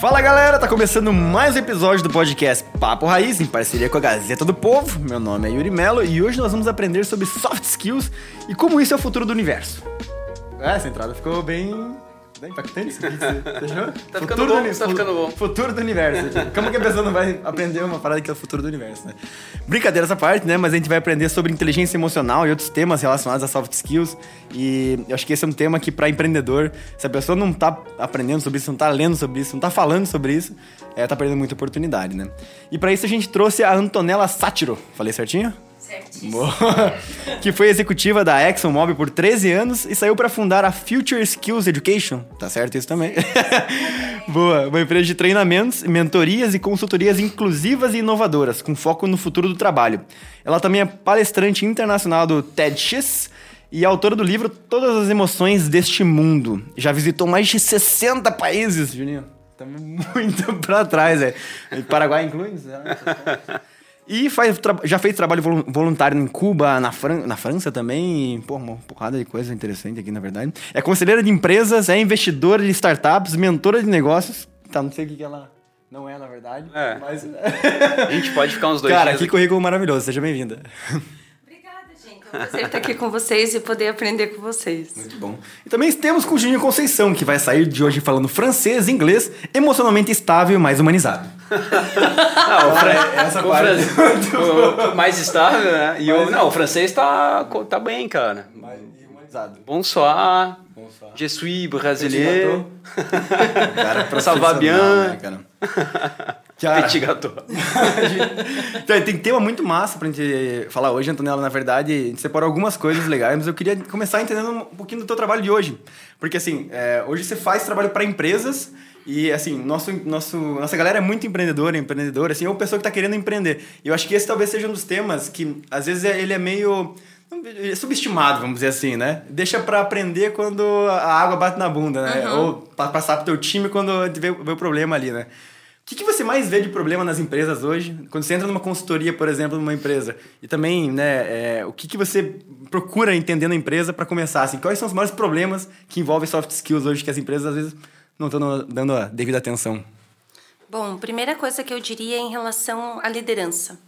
Fala galera, tá começando mais um episódio do podcast Papo Raiz, em parceria com a Gazeta do Povo. Meu nome é Yuri Mello e hoje nós vamos aprender sobre soft skills e como isso é o futuro do universo. É, essa entrada ficou bem Bem impactante isso aqui, você? Tá ficando bom, tá ficando bom. Futuro do universo. Como que a pessoa não vai aprender uma parada que é o futuro do universo, né? Brincadeira essa parte, né? Mas a gente vai aprender sobre inteligência emocional e outros temas relacionados a soft skills. E eu acho que esse é um tema que, para empreendedor, se a pessoa não tá aprendendo sobre isso, não tá lendo sobre isso, não tá falando sobre isso, é, tá perdendo muita oportunidade, né? E para isso a gente trouxe a Antonella Sátiro. Falei certinho? Certíssimo. que foi executiva da ExxonMobil por 13 anos e saiu para fundar a Future Skills Education. Tá certo isso também? Boa. Uma empresa de treinamentos, mentorias e consultorias inclusivas e inovadoras, com foco no futuro do trabalho. Ela também é palestrante internacional do TEDx e autora do livro Todas as Emoções deste Mundo. Já visitou mais de 60 países, Juninho. Estamos muito para trás, é. Paraguai inclui? E faz, já fez trabalho voluntário em Cuba, na, Fran na França também. E, pô, uma porrada de coisa interessante aqui, na verdade. É conselheira de empresas, é investidora de startups, mentora de negócios. Tá, não sei o que, que ela não é, na verdade. É. Mas... A gente pode ficar uns dois Cara, que currículo maravilhoso. Seja bem-vinda. É prazer estar aqui com vocês e poder aprender com vocês. Muito bom. E também temos com o Juninho Conceição, que vai sair de hoje falando francês e inglês, emocionalmente estável e mais humanizado. não, o fran... essa o parte fran... o mais estável, né? E o... Não, o francês tá, tá bem, cara. Mais humanizado. Bonsoir. Bonsoir. Je suis brasileiro. Cara, Ça va bien. Né, cara? Cara, Petit gâteau. então, tem tema muito massa pra gente falar hoje, Antonella. Na verdade, a gente separou algumas coisas legais, mas eu queria começar entendendo um pouquinho do teu trabalho de hoje. Porque, assim, é, hoje você faz trabalho para empresas e, assim, nosso, nosso, nossa galera é muito empreendedora, empreendedora, assim, ou pessoa que está querendo empreender. E eu acho que esse talvez seja um dos temas que, às vezes, é, ele é meio é subestimado, vamos dizer assim, né? Deixa para aprender quando a água bate na bunda, né? Uhum. Ou para passar pro teu time quando vê, vê o problema ali, né? Que, que você mais vê de problema nas empresas hoje? Quando você entra numa consultoria, por exemplo, numa empresa, e também, né, é, o que, que você procura entender na empresa para começar? Assim, quais são os maiores problemas que envolvem soft skills hoje que as empresas às vezes não estão dando a devida atenção? Bom, primeira coisa que eu diria é em relação à liderança.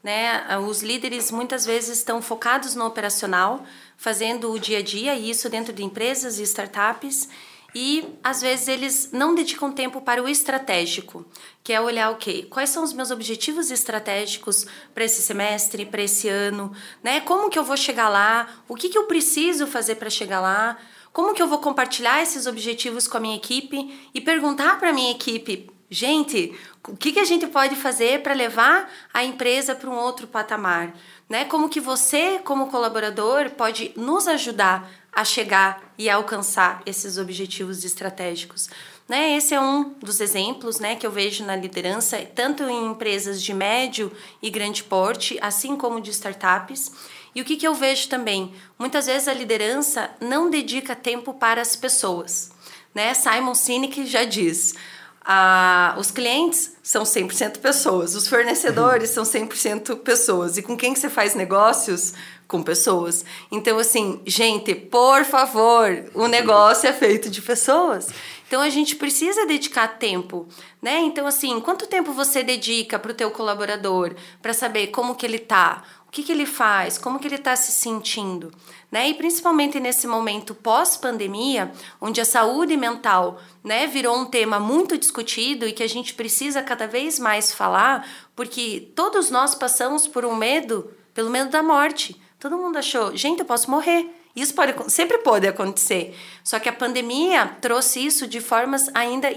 Né? Os líderes muitas vezes estão focados no operacional, fazendo o dia a dia, e isso dentro de empresas e startups, e às vezes eles não dedicam tempo para o estratégico, que é olhar o okay, quê? Quais são os meus objetivos estratégicos para esse semestre, para esse ano, né? Como que eu vou chegar lá? O que, que eu preciso fazer para chegar lá? Como que eu vou compartilhar esses objetivos com a minha equipe e perguntar para a minha equipe, gente, o que, que a gente pode fazer para levar a empresa para um outro patamar? Né? Como que você, como colaborador, pode nos ajudar a chegar e alcançar esses objetivos estratégicos. Né? Esse é um dos exemplos né, que eu vejo na liderança, tanto em empresas de médio e grande porte, assim como de startups. E o que, que eu vejo também? Muitas vezes a liderança não dedica tempo para as pessoas. Né? Simon Sinek já diz: ah, os clientes são 100% pessoas, os fornecedores são 100% pessoas. E com quem que você faz negócios? Com pessoas. Então, assim, gente, por favor, o negócio é feito de pessoas. Então, a gente precisa dedicar tempo, né? Então, assim, quanto tempo você dedica para o teu colaborador para saber como que ele tá? O que, que ele faz? Como que ele está se sentindo? Né? E principalmente nesse momento pós-pandemia, onde a saúde mental né, virou um tema muito discutido e que a gente precisa cada vez mais falar, porque todos nós passamos por um medo, pelo medo da morte. Todo mundo achou, gente, eu posso morrer. Isso pode, sempre pode acontecer. Só que a pandemia trouxe isso de formas ainda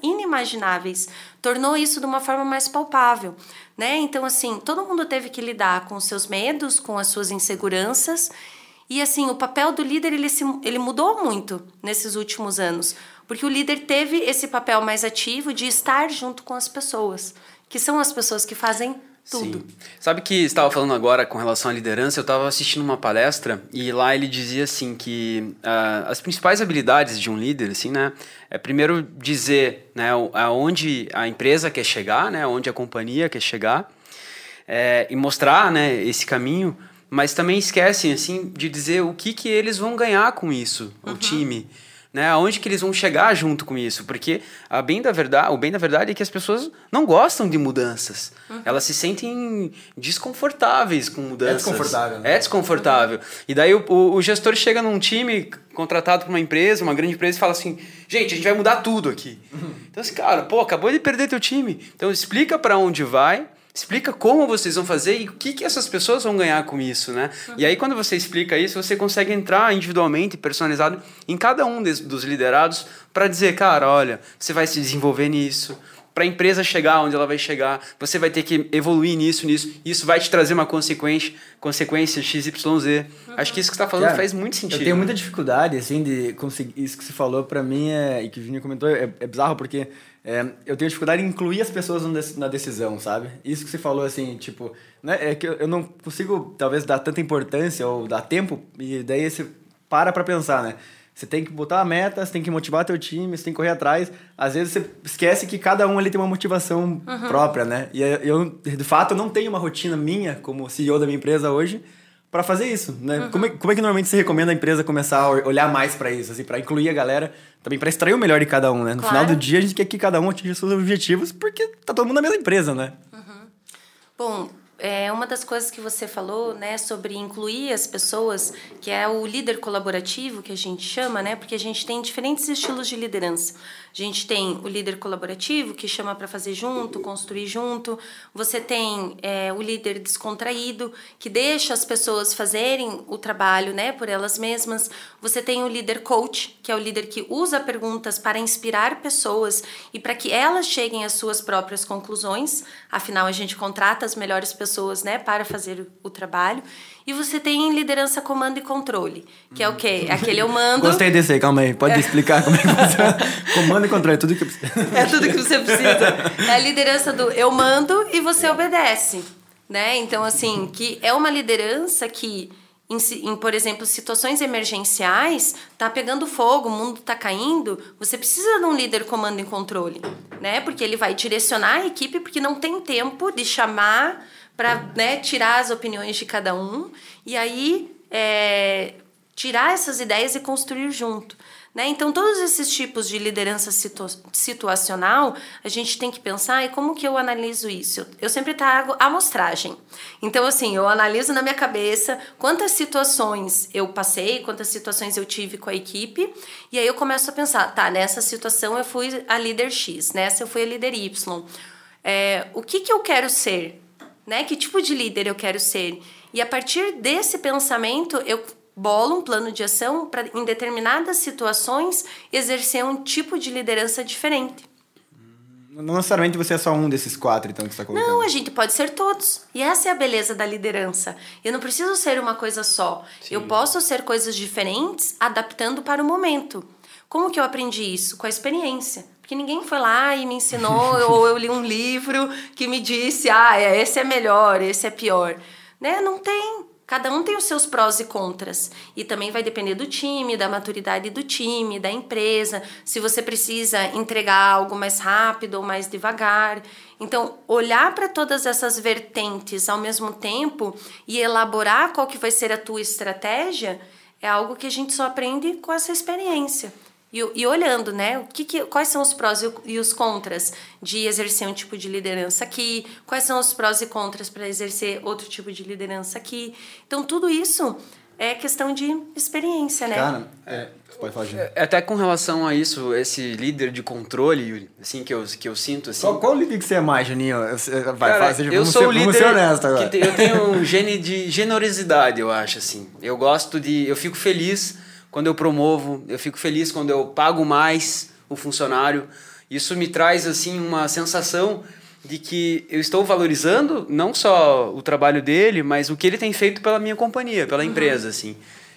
inimagináveis, tornou isso de uma forma mais palpável, né? Então assim, todo mundo teve que lidar com seus medos, com as suas inseguranças, e assim, o papel do líder ele, se, ele mudou muito nesses últimos anos, porque o líder teve esse papel mais ativo de estar junto com as pessoas, que são as pessoas que fazem tudo. Sim. Sabe que estava falando agora com relação à liderança? Eu estava assistindo uma palestra e lá ele dizia assim que uh, as principais habilidades de um líder, assim, né, é primeiro dizer, né, aonde a empresa quer chegar, né, onde a companhia quer chegar, é, e mostrar, né, esse caminho, mas também esquecem assim de dizer o que que eles vão ganhar com isso, uhum. o time né? Aonde que eles vão chegar junto com isso? Porque a bem da verdade, o bem da verdade é que as pessoas não gostam de mudanças. Uhum. Elas se sentem desconfortáveis com mudanças. É desconfortável. Né? É desconfortável. Uhum. E daí o, o, o, gestor chega num time contratado por uma empresa, uma grande empresa, e fala assim: gente, a gente vai mudar tudo aqui. Uhum. Então, assim, cara, pô, acabou de perder teu time. Então, explica para onde vai explica como vocês vão fazer e o que, que essas pessoas vão ganhar com isso, né? Uhum. E aí, quando você explica isso, você consegue entrar individualmente, personalizado, em cada um dos liderados para dizer, cara, olha, você vai se desenvolver nisso. Para a empresa chegar onde ela vai chegar, você vai ter que evoluir nisso, nisso. Isso vai te trazer uma consequência, consequência XYZ. Uhum. Acho que isso que você está falando Cara, faz muito sentido. Eu tenho muita dificuldade, assim, de conseguir. Isso que você falou, para mim, é, e que o Juninho comentou, é, é bizarro, porque é, eu tenho dificuldade em incluir as pessoas na decisão, sabe? Isso que você falou, assim, tipo, né, é que eu não consigo, talvez, dar tanta importância ou dar tempo, e daí você para pra pensar, né? Você tem que botar a meta, você tem que motivar teu time, você tem que correr atrás. Às vezes você esquece que cada um ali tem uma motivação uhum. própria, né? E eu, de fato, não tenho uma rotina minha como CEO da minha empresa hoje para fazer isso, né? Uhum. Como, é, como é que normalmente você recomenda a empresa começar a olhar mais para isso, assim, para incluir a galera, também para extrair o melhor de cada um, né? No claro. final do dia a gente quer que cada um atinja seus objetivos, porque tá todo mundo na mesma empresa, né? Uhum. Bom, é uma das coisas que você falou, né, sobre incluir as pessoas, que é o líder colaborativo que a gente chama, né, porque a gente tem diferentes estilos de liderança. A gente tem o líder colaborativo, que chama para fazer junto, construir junto. Você tem é, o líder descontraído, que deixa as pessoas fazerem o trabalho né, por elas mesmas. Você tem o líder coach, que é o líder que usa perguntas para inspirar pessoas e para que elas cheguem às suas próprias conclusões. Afinal, a gente contrata as melhores pessoas né, para fazer o trabalho. E você tem liderança, comando e controle, que é o quê? Aquele eu mando. Gostei desse aí, calma aí. Pode é. explicar como é que funciona? comando e controle, é tudo que precisa. É tudo que você precisa. É a liderança do eu mando e você obedece. Né? Então, assim, que é uma liderança que, em, em, por exemplo, situações emergenciais, tá pegando fogo, o mundo tá caindo, você precisa de um líder comando e controle, né? Porque ele vai direcionar a equipe, porque não tem tempo de chamar para né, tirar as opiniões de cada um e aí é, tirar essas ideias e construir junto. Né? Então, todos esses tipos de liderança situ situacional, a gente tem que pensar e como que eu analiso isso? Eu sempre trago amostragem. Então, assim, eu analiso na minha cabeça quantas situações eu passei, quantas situações eu tive com a equipe, e aí eu começo a pensar, tá, nessa situação eu fui a líder X, nessa eu fui a líder Y. É, o que, que eu quero ser? Né? Que tipo de líder eu quero ser? E a partir desse pensamento, eu bolo um plano de ação para, em determinadas situações, exercer um tipo de liderança diferente. Não necessariamente você é só um desses quatro, então, que você está colocando. Não, a gente pode ser todos. E essa é a beleza da liderança. Eu não preciso ser uma coisa só. Sim. Eu posso ser coisas diferentes, adaptando para o momento. Como que eu aprendi isso? Com a experiência. Porque ninguém foi lá e me ensinou, ou eu li um livro que me disse, ah, é, esse é melhor, esse é pior. Né? Não tem. Cada um tem os seus prós e contras. E também vai depender do time, da maturidade do time, da empresa, se você precisa entregar algo mais rápido ou mais devagar. Então, olhar para todas essas vertentes ao mesmo tempo e elaborar qual que vai ser a tua estratégia é algo que a gente só aprende com essa experiência. E, e olhando, né, o que, que, quais são os prós e os contras de exercer um tipo de liderança aqui, quais são os prós e contras para exercer outro tipo de liderança aqui. Então, tudo isso é questão de experiência, né? Cara, é, pode falar, é, Até com relação a isso, esse líder de controle, Yuri, assim, que eu, que eu sinto, assim... Qual, qual líder que você é mais, Juninho? Vai, Cara, eu sou ser, o líder ser honesto agora. Que eu tenho um gene de generosidade, eu acho, assim. Eu gosto de... Eu fico feliz quando eu promovo, eu fico feliz quando eu pago mais o funcionário. Isso me traz assim uma sensação de que eu estou valorizando não só o trabalho dele, mas o que ele tem feito pela minha companhia, pela uhum. empresa, assim.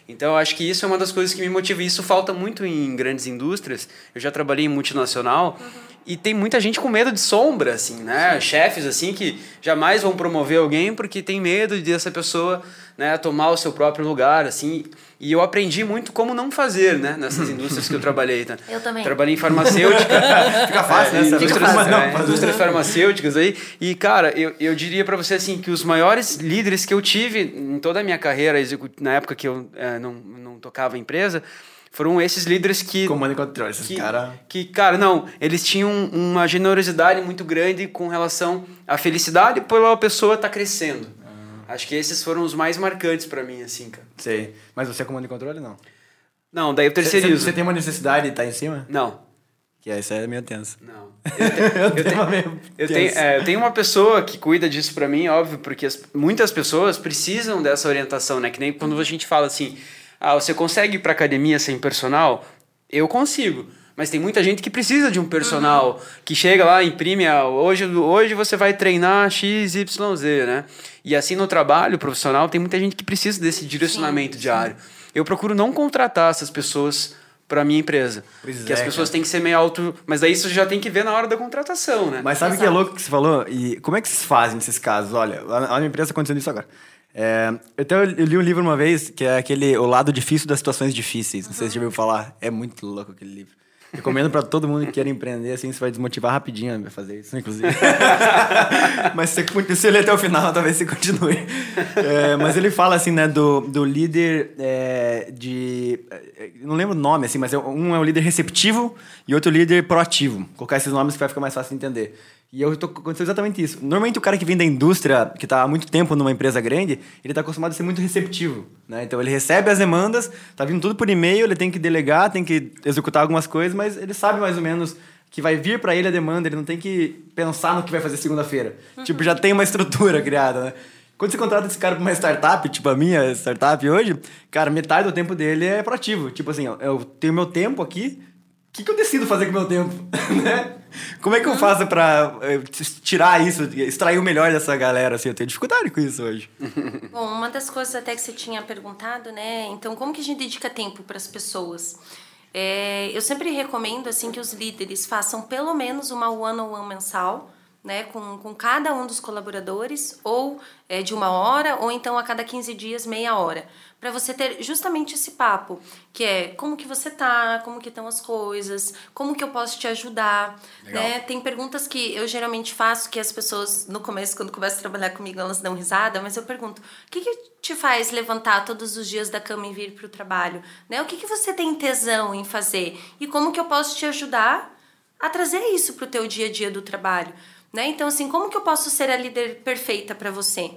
Então, eu acho que isso é uma das coisas que me motiva. Isso falta muito em grandes indústrias. Eu já trabalhei em multinacional uhum. e tem muita gente com medo de sombra, assim, né? Sim. Chefes, assim, que jamais vão promover alguém porque tem medo de essa pessoa né, tomar o seu próprio lugar, assim. E eu aprendi muito como não fazer, né, nessas indústrias que eu trabalhei. Tá? Eu também. Trabalhei em farmacêutica. Fica fácil, né? É, indústrias, fácil. É, não, indústrias farmacêuticas aí. E, cara, eu, eu diria para você, assim, que os maiores líderes que eu tive em toda a minha carreira, na época que eu é, não, não tocava empresa, foram esses líderes que. Comando e controle, esses que, cara... que, cara, não, eles tinham uma generosidade muito grande com relação à felicidade pela pessoa estar tá crescendo. Acho que esses foram os mais marcantes para mim, assim, cara. Sei. Mas você é comando e controle, não? Não, daí eu terceirizo. Você tem uma necessidade de estar em cima? Não. Que essa é meio tenso. Não. Eu, te, eu, tenho, meio eu, tenho, é, eu tenho uma pessoa que cuida disso para mim, óbvio, porque as, muitas pessoas precisam dessa orientação, né? Que nem quando a gente fala assim, ah, você consegue ir pra academia sem personal? Eu consigo. Mas tem muita gente que precisa de um personal, uhum. que chega lá, imprime, ah, hoje, hoje você vai treinar X, Y, Z, né? E assim no trabalho profissional, tem muita gente que precisa desse direcionamento sim, diário. Sim. Eu procuro não contratar essas pessoas para minha empresa. Pois que é, as pessoas cara. têm que ser meio alto, mas daí isso já tem que ver na hora da contratação, né? Mas sabe o que é louco que você falou? E como é que vocês fazem nesses casos? Olha, lá na minha empresa tá acontecendo isso agora. É, eu, até, eu li um livro uma vez que é aquele O Lado Difícil das Situações Difíceis. Não uhum. sei se você já ouviu falar. É muito louco aquele livro. Recomendo para todo mundo que quer empreender, assim, você vai desmotivar rapidinho a fazer isso, inclusive. mas se você ler até o final, talvez você continue. É, mas ele fala, assim, né, do, do líder é, de... É, não lembro o nome, assim, mas é, um é o líder receptivo e outro líder proativo. Vou colocar esses nomes que vai ficar mais fácil de entender. E eu tô acontecendo exatamente isso. Normalmente o cara que vem da indústria, que está há muito tempo numa empresa grande, ele está acostumado a ser muito receptivo, né? Então ele recebe as demandas, tá vindo tudo por e-mail, ele tem que delegar, tem que executar algumas coisas, mas ele sabe mais ou menos que vai vir para ele a demanda, ele não tem que pensar no que vai fazer segunda-feira. Uhum. Tipo, já tem uma estrutura criada, né? Quando você contrata esse cara para uma startup, tipo a minha startup hoje, cara, metade do tempo dele é proativo. Tipo assim, eu tenho meu tempo aqui, o que, que eu decido fazer com o meu tempo? né? Como é que eu faço pra eh, tirar isso, extrair o melhor dessa galera? Assim, eu tenho dificuldade com isso hoje. Bom, uma das coisas até que você tinha perguntado, né? Então, como que a gente dedica tempo para as pessoas? É, eu sempre recomendo assim que os líderes façam pelo menos uma one-on-one -on -one mensal, né, com, com cada um dos colaboradores, ou é, de uma hora, ou então a cada 15 dias, meia hora para você ter justamente esse papo, que é como que você tá, como que estão as coisas, como que eu posso te ajudar, Legal. né? Tem perguntas que eu geralmente faço que as pessoas no começo quando começam a trabalhar comigo, elas dão risada, mas eu pergunto: "O que que te faz levantar todos os dias da cama e vir para o trabalho?", né? O que que você tem tesão em fazer? E como que eu posso te ajudar a trazer isso para o teu dia a dia do trabalho? Né? Então, assim, como que eu posso ser a líder perfeita para você?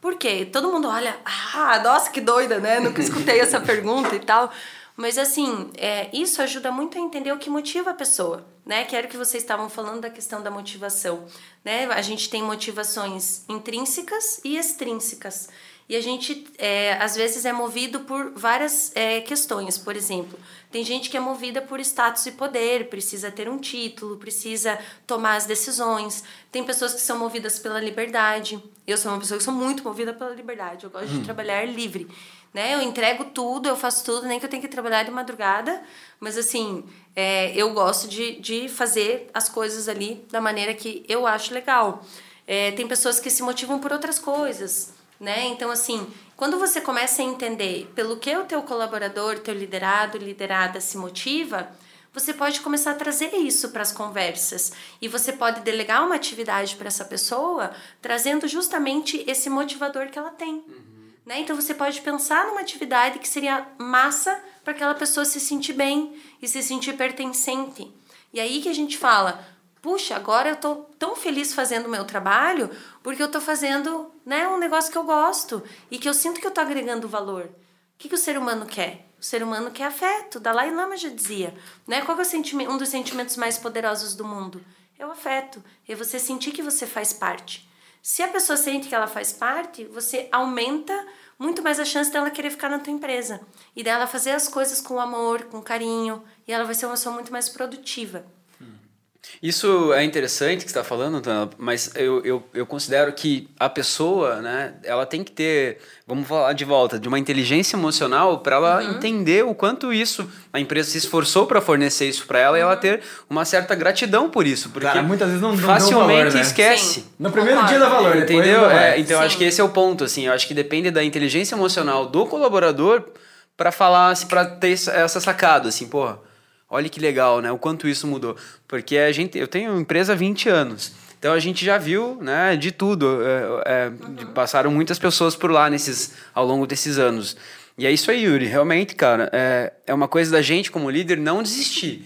Por quê? Todo mundo olha, ah, nossa, que doida, né? Nunca escutei essa pergunta e tal. Mas assim, é, isso ajuda muito a entender o que motiva a pessoa, né? Que era o que vocês estavam falando da questão da motivação, né? A gente tem motivações intrínsecas e extrínsecas. E a gente, é, às vezes, é movido por várias é, questões. Por exemplo, tem gente que é movida por status e poder, precisa ter um título, precisa tomar as decisões. Tem pessoas que são movidas pela liberdade. Eu sou uma pessoa que sou muito movida pela liberdade. Eu gosto hum. de trabalhar livre. Né? Eu entrego tudo, eu faço tudo, nem que eu tenha que trabalhar de madrugada. Mas, assim, é, eu gosto de, de fazer as coisas ali da maneira que eu acho legal. É, tem pessoas que se motivam por outras coisas né? Então, assim, quando você começa a entender pelo que o teu colaborador, teu liderado, liderada se motiva, você pode começar a trazer isso para as conversas e você pode delegar uma atividade para essa pessoa, trazendo justamente esse motivador que ela tem. Uhum. Né? Então você pode pensar numa atividade que seria massa para aquela pessoa se sentir bem e se sentir pertencente. E aí que a gente fala, puxa, agora eu tô tão feliz fazendo o meu trabalho porque eu tô fazendo né, um negócio que eu gosto e que eu sinto que eu agregando valor. O que, que o ser humano quer? O ser humano quer afeto. Dalai Lama já dizia. Né? Qual é o sentimento, um dos sentimentos mais poderosos do mundo? É o afeto. É você sentir que você faz parte. Se a pessoa sente que ela faz parte, você aumenta muito mais a chance dela querer ficar na tua empresa e dela fazer as coisas com amor, com carinho, e ela vai ser uma pessoa muito mais produtiva. Isso é interessante que você está falando, mas eu, eu, eu considero que a pessoa, né, ela tem que ter, vamos falar de volta, de uma inteligência emocional para ela uhum. entender o quanto isso, a empresa se esforçou para fornecer isso para ela uhum. e ela uhum. ter uma certa gratidão por isso. Porque Cara, muitas vezes não, facilmente valor, né? esquece. Sim. No primeiro dia da valor, entendeu? É, então Sim. acho que esse é o ponto, assim, eu acho que depende da inteligência emocional do colaborador para falar, assim, para ter essa sacada, assim, porra Olha que legal, né? O quanto isso mudou. Porque a gente, eu tenho empresa há 20 anos. Então a gente já viu né, de tudo. É, é, uhum. Passaram muitas pessoas por lá nesses, ao longo desses anos. E é isso aí, Yuri. Realmente, cara, é, é uma coisa da gente, como líder, não desistir.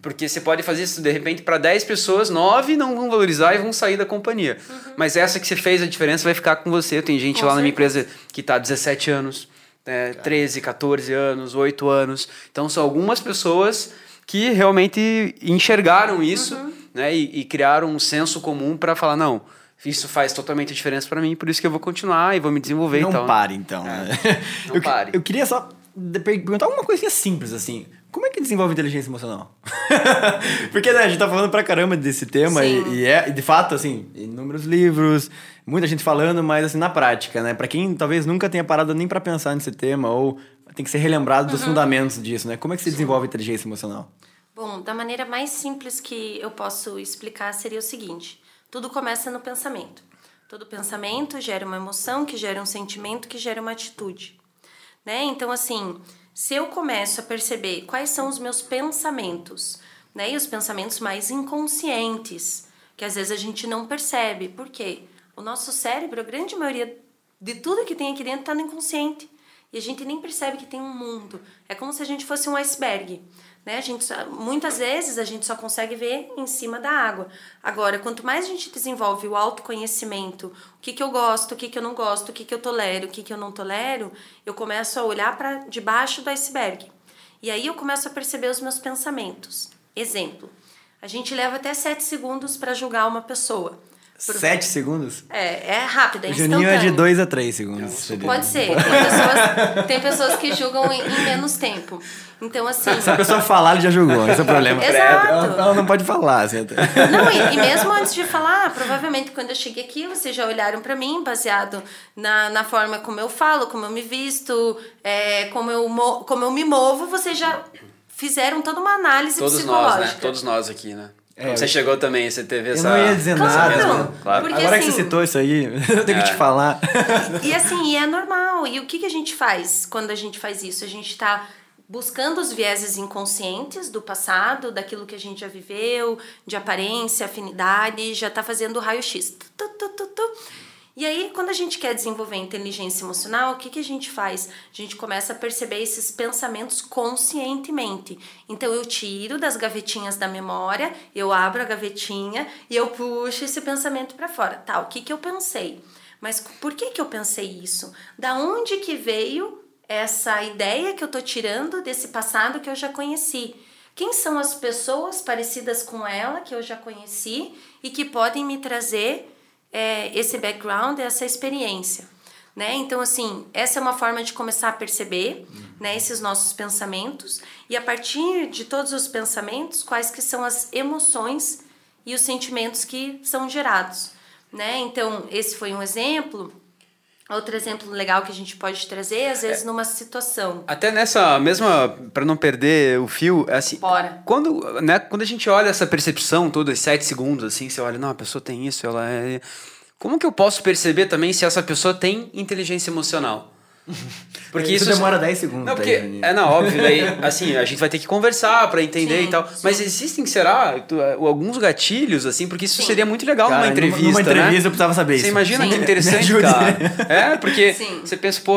Porque você pode fazer isso, de repente, para 10 pessoas, 9 não vão valorizar e vão sair da companhia. Uhum. Mas essa que você fez a diferença vai ficar com você. Tem gente com lá certeza. na minha empresa que está há 17 anos, é, 13, 14 anos, 8 anos. Então, são algumas pessoas que realmente enxergaram isso uhum. né, e, e criaram um senso comum para falar, não isso faz totalmente diferença para mim, por isso que eu vou continuar e vou me desenvolver não e tal. pare, então. É. Né? Não eu, pare. Eu queria só perguntar alguma coisinha simples, assim. Como é que desenvolve inteligência emocional? Porque né, a gente tá falando pra caramba desse tema e, e, é, de fato, assim, inúmeros livros, muita gente falando, mas assim, na prática, né? Pra quem talvez nunca tenha parado nem para pensar nesse tema ou tem que ser relembrado dos uhum. fundamentos disso, né? Como é que se desenvolve inteligência emocional? Bom, da maneira mais simples que eu posso explicar seria o seguinte: tudo começa no pensamento. Todo pensamento gera uma emoção, que gera um sentimento, que gera uma atitude. Né? Então, assim, se eu começo a perceber quais são os meus pensamentos, né? E os pensamentos mais inconscientes, que às vezes a gente não percebe. Por quê? O nosso cérebro, a grande maioria de tudo que tem aqui dentro está no inconsciente. E a gente nem percebe que tem um mundo. É como se a gente fosse um iceberg. Né? A gente só, muitas vezes a gente só consegue ver em cima da água. Agora, quanto mais a gente desenvolve o autoconhecimento, o que, que eu gosto, o que, que eu não gosto, o que, que eu tolero, o que, que eu não tolero, eu começo a olhar para debaixo do iceberg. E aí eu começo a perceber os meus pensamentos. Exemplo, a gente leva até sete segundos para julgar uma pessoa. Sete segundos? É, é rápido, é O Juninho é de dois a três segundos. Pode ser. Tem pessoas, tem pessoas que julgam em, em, menos tempo. Então, assim... Se a pessoa falar, ele já julgou. Esse é o problema. Exato. Ela, ela não pode falar. Assim, não, e, e, mesmo antes de falar, provavelmente quando eu cheguei aqui, vocês já olharam para mim, baseado na, na forma como eu falo, como eu me visto, é, como, eu, como eu me movo, vocês já fizeram toda uma análise Todos psicológica. Nós, né? Todos nós aqui, né? É, você chegou também, você teve essa. Eu não ia dizer claro, nada. Não, claro. Porque, Agora assim, que você assim, citou isso aí, eu tenho é. que te falar. E, e assim, é normal. E o que, que a gente faz quando a gente faz isso? A gente está buscando os vieses inconscientes do passado, daquilo que a gente já viveu, de aparência, afinidade, já está fazendo o raio-x. Tu, tu, tu, e aí, quando a gente quer desenvolver inteligência emocional, o que, que a gente faz? A gente começa a perceber esses pensamentos conscientemente. Então, eu tiro das gavetinhas da memória, eu abro a gavetinha e eu puxo esse pensamento para fora. Tá, o que, que eu pensei? Mas por que, que eu pensei isso? Da onde que veio essa ideia que eu tô tirando desse passado que eu já conheci? Quem são as pessoas parecidas com ela que eu já conheci e que podem me trazer é, esse background, essa experiência. Né? Então, assim, essa é uma forma de começar a perceber né, esses nossos pensamentos e a partir de todos os pensamentos, quais que são as emoções e os sentimentos que são gerados. Né? Então, esse foi um exemplo Outro exemplo legal que a gente pode trazer, às vezes, é, numa situação. Até nessa mesma, para não perder o fio, é assim. Bora. Quando, né, quando a gente olha essa percepção toda, sete segundos, assim, você olha, não, a pessoa tem isso, ela é. Como que eu posso perceber também se essa pessoa tem inteligência emocional? Porque isso, isso demora 10 segundos. Não, porque, aí, é, não, óbvio, daí, assim, a gente vai ter que conversar para entender sim, e tal. Sim. Mas existem, será, alguns gatilhos, assim, porque isso sim. seria muito legal cara, numa entrevista. Numa entrevista né? eu precisava saber isso. Você imagina que interessante, cara. É, porque você pensa, pô,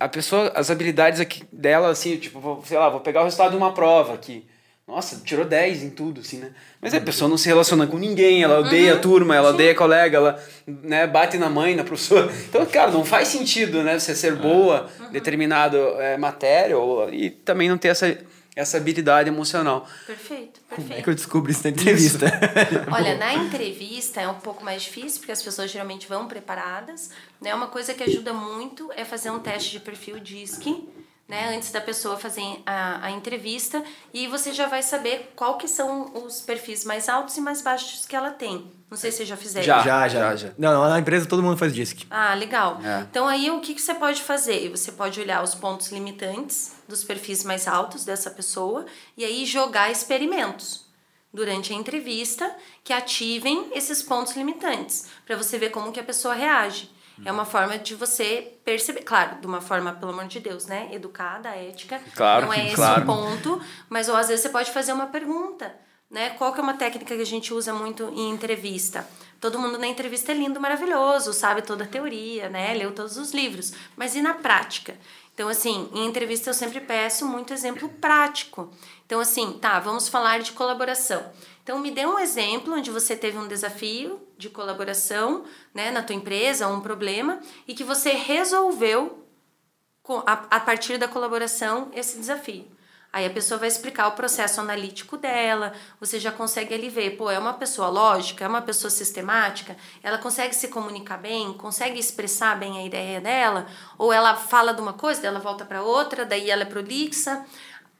a pessoa, as habilidades aqui dela, assim, tipo, sei lá, vou pegar o resultado de uma prova aqui. Nossa, tirou 10 em tudo, assim, né? Mas a pessoa não se relaciona com ninguém, ela odeia uhum, a turma, ela sim. odeia a colega, ela né, bate na mãe, na professora. Então, cara, não faz sentido, né? Você ser boa em uhum. determinado é, matéria ou, e também não ter essa, essa habilidade emocional. Perfeito, perfeito. Como é que eu descubro isso na entrevista? Olha, na entrevista é um pouco mais difícil, porque as pessoas geralmente vão preparadas. Né? Uma coisa que ajuda muito é fazer um teste de perfil DISC, né, antes da pessoa fazer a, a entrevista e você já vai saber qual que são os perfis mais altos e mais baixos que ela tem. Não sei se você já fizeram. Já, já, já. já. Não, na empresa todo mundo faz DISC. Ah, legal. É. Então aí o que, que você pode fazer? Você pode olhar os pontos limitantes dos perfis mais altos dessa pessoa e aí jogar experimentos durante a entrevista que ativem esses pontos limitantes para você ver como que a pessoa reage. É uma forma de você perceber, claro, de uma forma, pelo amor de Deus, né? Educada, ética. Claro, não é esse claro. o ponto, mas ou às vezes você pode fazer uma pergunta, né? Qual que é uma técnica que a gente usa muito em entrevista? Todo mundo na entrevista é lindo, maravilhoso, sabe toda a teoria, né? Leu todos os livros, mas e na prática? Então, assim, em entrevista eu sempre peço muito exemplo prático. Então, assim, tá, vamos falar de colaboração. Então, me dê um exemplo onde você teve um desafio de colaboração né, na tua empresa, um problema, e que você resolveu, a, partir da colaboração, esse desafio. Aí a pessoa vai explicar o processo analítico dela, você já consegue ali ver, pô, é uma pessoa lógica, é uma pessoa sistemática, ela consegue se comunicar bem, consegue expressar bem a ideia dela, ou ela fala de uma coisa, daí ela volta para outra, daí ela é prolixa.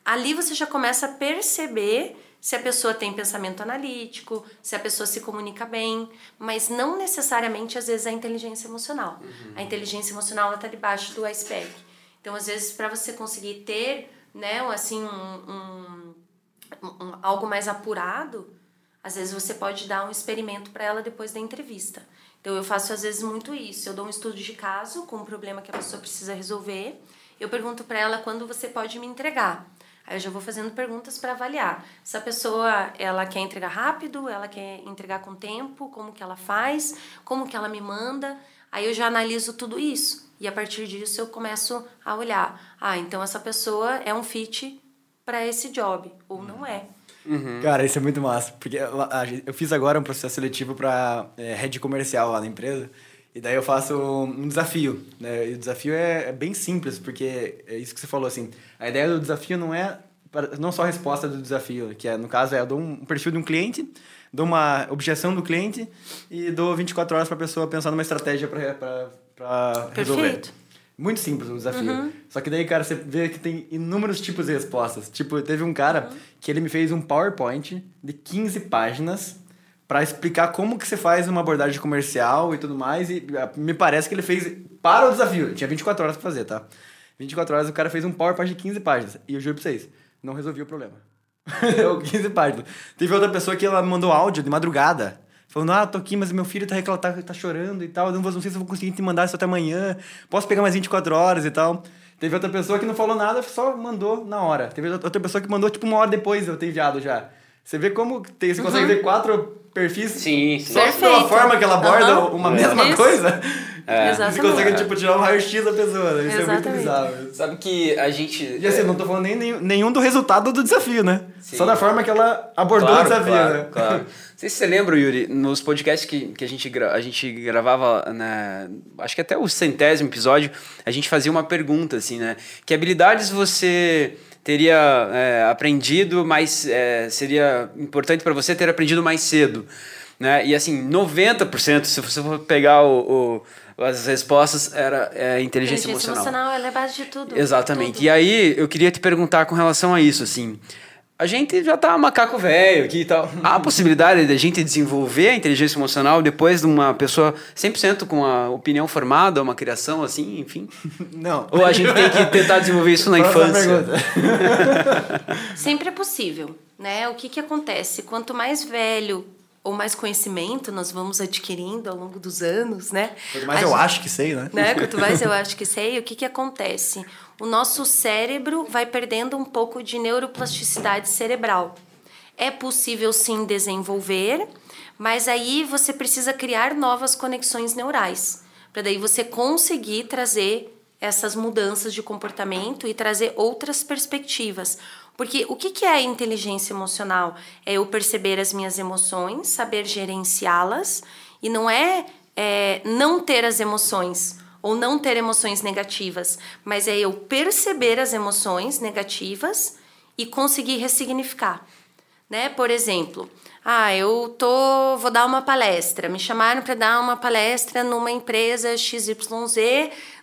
Ali você já começa a perceber se a pessoa tem pensamento analítico, se a pessoa se comunica bem, mas não necessariamente às vezes a inteligência emocional. Uhum. A inteligência emocional está debaixo do iceberg. Então, às vezes, para você conseguir ter né, assim, um, um, um, algo mais apurado, às vezes você pode dar um experimento para ela depois da entrevista. Então eu faço às vezes muito isso. Eu dou um estudo de caso com um problema que a pessoa precisa resolver. Eu pergunto para ela quando você pode me entregar. Aí eu já vou fazendo perguntas para avaliar. Se a pessoa ela quer entregar rápido, ela quer entregar com tempo, como que ela faz, como que ela me manda. Aí eu já analiso tudo isso. E a partir disso eu começo a olhar. Ah, então essa pessoa é um fit para esse job, ou não é. Uhum. Cara, isso é muito massa. Porque eu fiz agora um processo seletivo para é, rede comercial lá na empresa. E daí eu faço um desafio, né? E o desafio é, é, bem simples, porque é isso que você falou, assim. A ideia do desafio não é não só a resposta do desafio, que é, no caso, é eu dou um perfil de um cliente, dou uma objeção do cliente e dou 24 horas para a pessoa pensar numa estratégia para resolver. Muito simples o desafio. Uhum. Só que daí, cara, você vê que tem inúmeros tipos de respostas. Tipo, teve um cara uhum. que ele me fez um PowerPoint de 15 páginas para explicar como que você faz uma abordagem comercial e tudo mais. E ah, me parece que ele fez para o desafio. Tinha 24 horas para fazer, tá? 24 horas o cara fez um PowerPoint de 15 páginas. E eu juro pra vocês, não resolvi o problema. 15 páginas. Teve outra pessoa que ela mandou áudio de madrugada Falando, ah, tô aqui, mas meu filho tá, tá, tá chorando e tal. Não, não sei se eu vou conseguir te mandar isso até amanhã. Posso pegar mais 24 horas e tal. Teve outra pessoa que não falou nada, só mandou na hora. Teve outra pessoa que mandou, tipo, uma hora depois eu ter enviado já. Você vê como tem, você uhum. consegue ver quatro perfis sim, sim. só Perfeito. pela forma que ela aborda uhum. uma mesma Isso. coisa. É. Exatamente. Você consegue, tipo, tirar um raio-x da pessoa, né? Isso Exatamente. é muito bizarro. Sabe que a gente... E assim, é... não tô falando nem, nenhum do resultado do desafio, né? Sim. Só da forma que ela abordou claro, o desafio, claro, né? Claro. Não sei se você lembra, Yuri, nos podcasts que, que a, gente gra a gente gravava, né, acho que até o centésimo episódio, a gente fazia uma pergunta, assim, né? Que habilidades você teria é, aprendido mais... É, seria importante para você ter aprendido mais cedo? Né? E assim, 90%, se você for pegar o, o as respostas era é, inteligência, inteligência emocional. emocional ela é base de tudo. Exatamente. Tudo. E aí eu queria te perguntar com relação a isso, assim, a gente já tá macaco velho aqui e tal. Há a possibilidade de a gente desenvolver a inteligência emocional depois de uma pessoa 100% com a opinião formada, uma criação assim, enfim? Não. Ou a gente tem que tentar desenvolver isso na infância? Sempre é possível, né? O que que acontece? Quanto mais velho ou mais conhecimento nós vamos adquirindo ao longo dos anos, né? Quanto mais a eu gente, acho que sei, né? né? Quanto mais eu acho que sei, o que, que acontece? O nosso cérebro vai perdendo um pouco de neuroplasticidade cerebral. É possível sim desenvolver, mas aí você precisa criar novas conexões neurais, para daí você conseguir trazer essas mudanças de comportamento e trazer outras perspectivas. Porque o que é inteligência emocional? É eu perceber as minhas emoções, saber gerenciá-las, e não é, é não ter as emoções ou não ter emoções negativas, mas é eu perceber as emoções negativas e conseguir ressignificar. Né? Por exemplo, ah, eu tô, vou dar uma palestra. Me chamaram para dar uma palestra numa empresa XYZ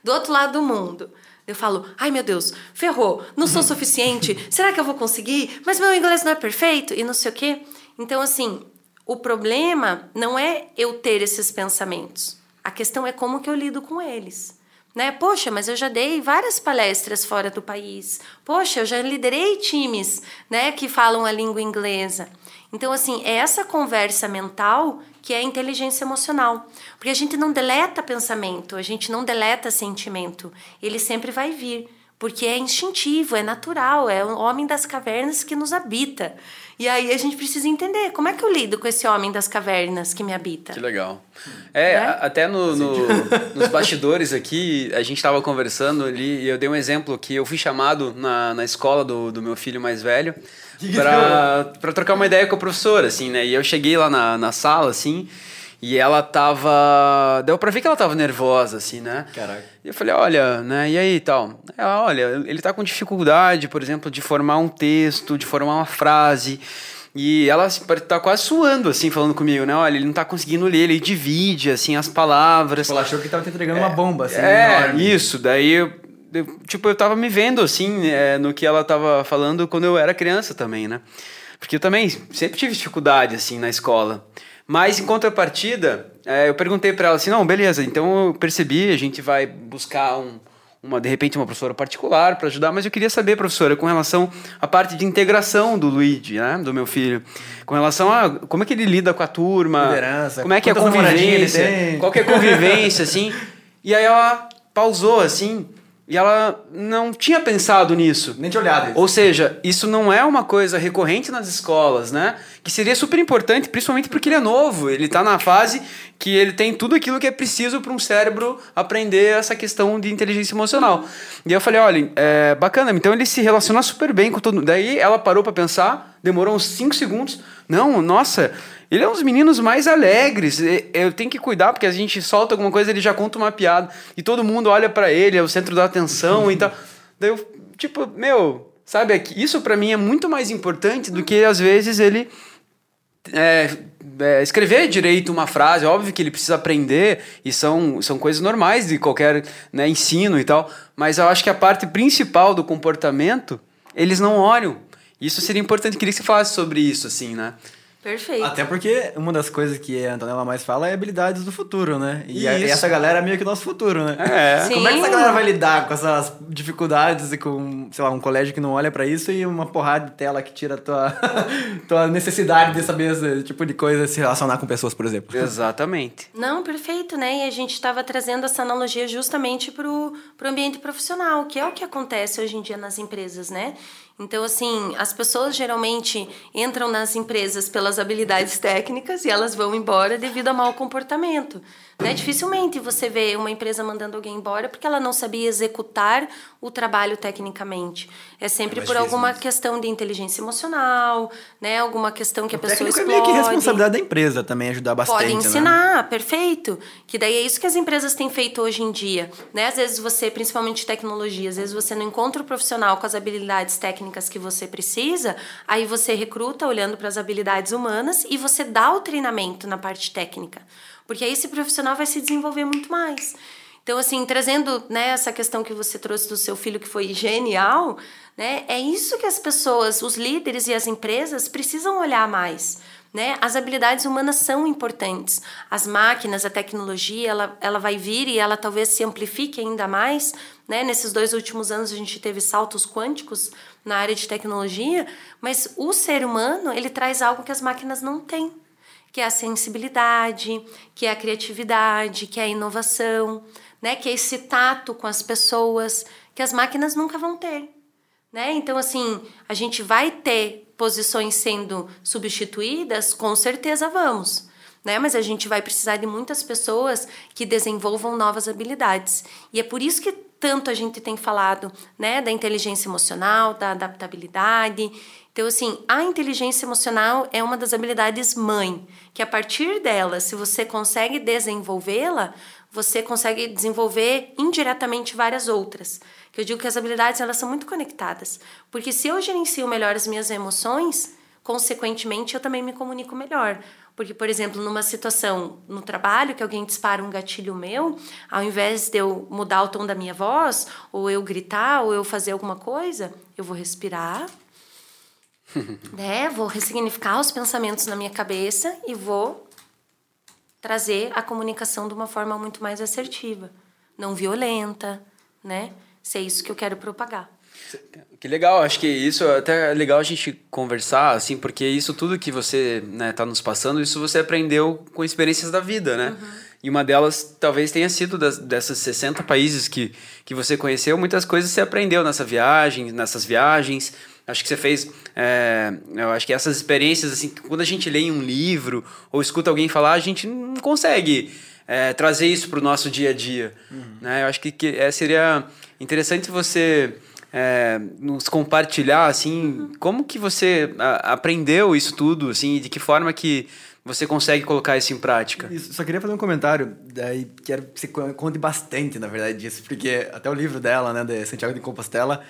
do outro lado do mundo. Eu falo, ai meu Deus, ferrou, não sou suficiente, será que eu vou conseguir? Mas meu inglês não é perfeito e não sei o quê. Então, assim, o problema não é eu ter esses pensamentos, a questão é como que eu lido com eles. Né? Poxa, mas eu já dei várias palestras fora do país. Poxa, eu já liderei times né, que falam a língua inglesa. Então, assim, é essa conversa mental que é a inteligência emocional. Porque a gente não deleta pensamento, a gente não deleta sentimento. Ele sempre vai vir. Porque é instintivo, é natural, é o homem das cavernas que nos habita. E aí a gente precisa entender como é que eu lido com esse homem das cavernas que me habita. Que legal. É, né? até no, no nos bastidores aqui, a gente estava conversando ali e eu dei um exemplo que eu fui chamado na, na escola do, do meu filho mais velho para trocar uma ideia com a professora, assim, né? E eu cheguei lá na, na sala, assim, e ela tava. Deu pra ver que ela tava nervosa, assim, né? Caraca. E eu falei, olha, né? E aí tal? Ela, olha, ele tá com dificuldade, por exemplo, de formar um texto, de formar uma frase. E ela tá quase suando, assim, falando comigo, né? Olha, ele não tá conseguindo ler, ele divide, assim, as palavras. Ela achou que tava te entregando é, uma bomba, assim. É, enorme. isso. Daí, eu, eu, tipo, eu tava me vendo, assim, é, no que ela tava falando quando eu era criança também, né? Porque eu também sempre tive dificuldade, assim, na escola. Mas em contrapartida, é, eu perguntei para ela assim: não, beleza, então eu percebi, a gente vai buscar um, uma, de repente, uma professora particular para ajudar, mas eu queria saber, professora, com relação à parte de integração do Luigi, né, do meu filho, com relação a como é que ele lida com a turma, Liderança, como é que é a convivência, qual que é a convivência, assim. E aí ela pausou, assim, e ela não tinha pensado nisso. Nem de olhado. Ou seja, isso não é uma coisa recorrente nas escolas, né? Que seria super importante, principalmente porque ele é novo. Ele está na fase que ele tem tudo aquilo que é preciso para um cérebro aprender essa questão de inteligência emocional. E eu falei, olha, é bacana, então ele se relaciona super bem com todo mundo. Daí ela parou para pensar, demorou uns 5 segundos. Não, nossa, ele é um dos meninos mais alegres. Eu tenho que cuidar, porque a gente solta alguma coisa, ele já conta uma piada. E todo mundo olha para ele, é o centro da atenção e tal. Daí eu, tipo, meu, sabe, isso para mim é muito mais importante do que às vezes ele. É, é, escrever direito uma frase, óbvio que ele precisa aprender, e são, são coisas normais de qualquer né, ensino e tal, mas eu acho que a parte principal do comportamento, eles não olham. Isso seria importante, queria que você falasse sobre isso, assim, né? Perfeito. Até porque uma das coisas que a Antonella mais fala é habilidades do futuro, né? E, a, e essa galera é meio que nosso futuro, né? É. Sim. Como é que essa galera vai lidar com essas dificuldades e com, sei lá, um colégio que não olha para isso e uma porrada de tela que tira a tua, tua necessidade de saber esse tipo de coisa, se relacionar com pessoas, por exemplo? Exatamente. Não, perfeito, né? E a gente estava trazendo essa analogia justamente para o ambiente profissional, que é o que acontece hoje em dia nas empresas, né? Então, assim, as pessoas geralmente entram nas empresas pelas habilidades técnicas e elas vão embora devido a mau comportamento. Né? Dificilmente você vê uma empresa mandando alguém embora porque ela não sabia executar o trabalho tecnicamente. É sempre é por alguma mesmo. questão de inteligência emocional, né? Alguma questão que o a pessoa explode. É meio que responsabilidade da empresa também ajudar bastante. Pode né? ensinar, né? perfeito. Que daí é isso que as empresas têm feito hoje em dia, né? Às vezes você, principalmente tecnologia, às vezes você não encontra o profissional com as habilidades técnicas que você precisa, aí você recruta olhando para as habilidades humanas e você dá o treinamento na parte técnica. Porque aí esse profissional vai se desenvolver muito mais. Então, assim, trazendo né, essa questão que você trouxe do seu filho, que foi genial, né, é isso que as pessoas, os líderes e as empresas precisam olhar mais. Né? As habilidades humanas são importantes. As máquinas, a tecnologia, ela, ela vai vir e ela talvez se amplifique ainda mais. Né? Nesses dois últimos anos a gente teve saltos quânticos na área de tecnologia, mas o ser humano ele traz algo que as máquinas não têm que é a sensibilidade, que é a criatividade, que é a inovação, né? Que é esse tato com as pessoas que as máquinas nunca vão ter, né? Então assim, a gente vai ter posições sendo substituídas, com certeza vamos. Né? Mas a gente vai precisar de muitas pessoas que desenvolvam novas habilidades. E é por isso que tanto a gente tem falado, né, da inteligência emocional, da adaptabilidade então, assim, a inteligência emocional é uma das habilidades mãe, que a partir dela, se você consegue desenvolvê-la, você consegue desenvolver indiretamente várias outras. Que eu digo que as habilidades elas são muito conectadas, porque se eu gerencio melhor as minhas emoções, consequentemente eu também me comunico melhor. Porque, por exemplo, numa situação no trabalho que alguém dispara um gatilho meu, ao invés de eu mudar o tom da minha voz, ou eu gritar, ou eu fazer alguma coisa, eu vou respirar, né? Vou ressignificar os pensamentos na minha cabeça e vou trazer a comunicação de uma forma muito mais assertiva, não violenta, né? Se é isso que eu quero propagar. Que legal, acho que isso é até legal a gente conversar, assim, porque isso tudo que você né, tá nos passando, isso você aprendeu com experiências da vida, né? Uhum. E uma delas talvez tenha sido das, dessas 60 países que, que você conheceu, muitas coisas você aprendeu nessa viagem, nessas viagens. Acho que você fez. É, eu acho que essas experiências, assim, quando a gente lê em um livro ou escuta alguém falar, a gente não consegue é, trazer isso para o nosso dia a dia. Uhum. Né? Eu acho que, que é, seria interessante você é, nos compartilhar, assim, uhum. como que você a, aprendeu isso tudo, assim, e de que forma que você consegue colocar isso em prática. Isso, só queria fazer um comentário, daí quero que você conte bastante, na verdade, disso, porque até o livro dela, né, de Santiago de Compostela,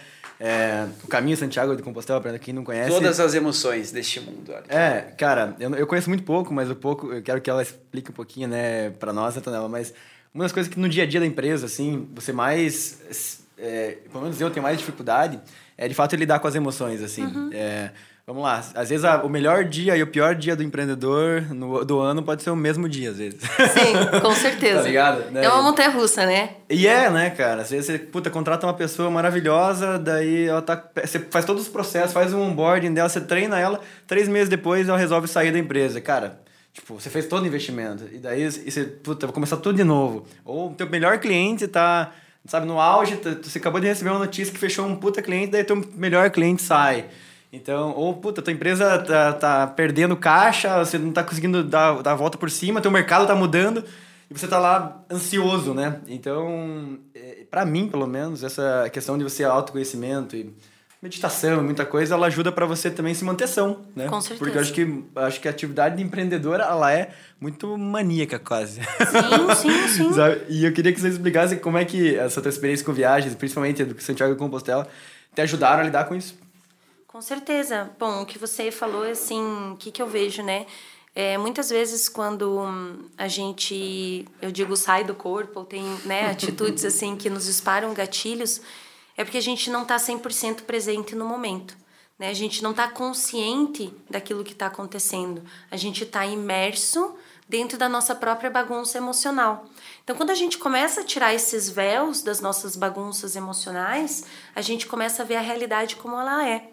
é, o Caminho Santiago de Compostela, para quem não conhece. Todas as emoções deste mundo. Olha. É, cara, eu, eu conheço muito pouco, mas o pouco, eu quero que ela explique um pouquinho, né, para nós, Antonella, mas uma das coisas que no dia a dia da empresa, assim, você mais, é, pelo menos eu tenho mais dificuldade, é de fato lidar com as emoções, assim. Uhum. É, Vamos lá. Às vezes a, o melhor dia e o pior dia do empreendedor no, do ano pode ser o mesmo dia, às vezes. Sim, com certeza. tá ligado? É uma montanha russa, né? E é, né, cara? Às vezes você, puta, contrata uma pessoa maravilhosa, daí ela tá. Você faz todos os processos, faz um onboarding dela, você treina ela, três meses depois ela resolve sair da empresa. Cara, Tipo, você fez todo o investimento. E daí e você, puta, vou começar tudo de novo. Ou o teu melhor cliente tá, sabe, no auge, tá, você acabou de receber uma notícia que fechou um puta cliente, daí teu melhor cliente sai. Então, ou, puta, tua empresa tá, tá perdendo caixa, você não tá conseguindo dar, dar a volta por cima, teu mercado tá mudando e você tá lá ansioso, né? Então, é, para mim, pelo menos, essa questão de você autoconhecimento e meditação, muita coisa, ela ajuda para você também se manter são, né? Com certeza. Porque eu acho que acho que a atividade de empreendedora ela é muito maníaca quase. Sim, sim, sim. e eu queria que você explicasse como é que essa tua experiência com viagens, principalmente do Santiago de Compostela, te ajudaram a lidar com isso. Com certeza. Bom, o que você falou, assim, o que, que eu vejo, né? É, muitas vezes quando a gente, eu digo, sai do corpo ou tem né, atitudes assim que nos disparam gatilhos, é porque a gente não está 100% presente no momento. Né? A gente não está consciente daquilo que está acontecendo. A gente está imerso dentro da nossa própria bagunça emocional. Então, quando a gente começa a tirar esses véus das nossas bagunças emocionais, a gente começa a ver a realidade como ela é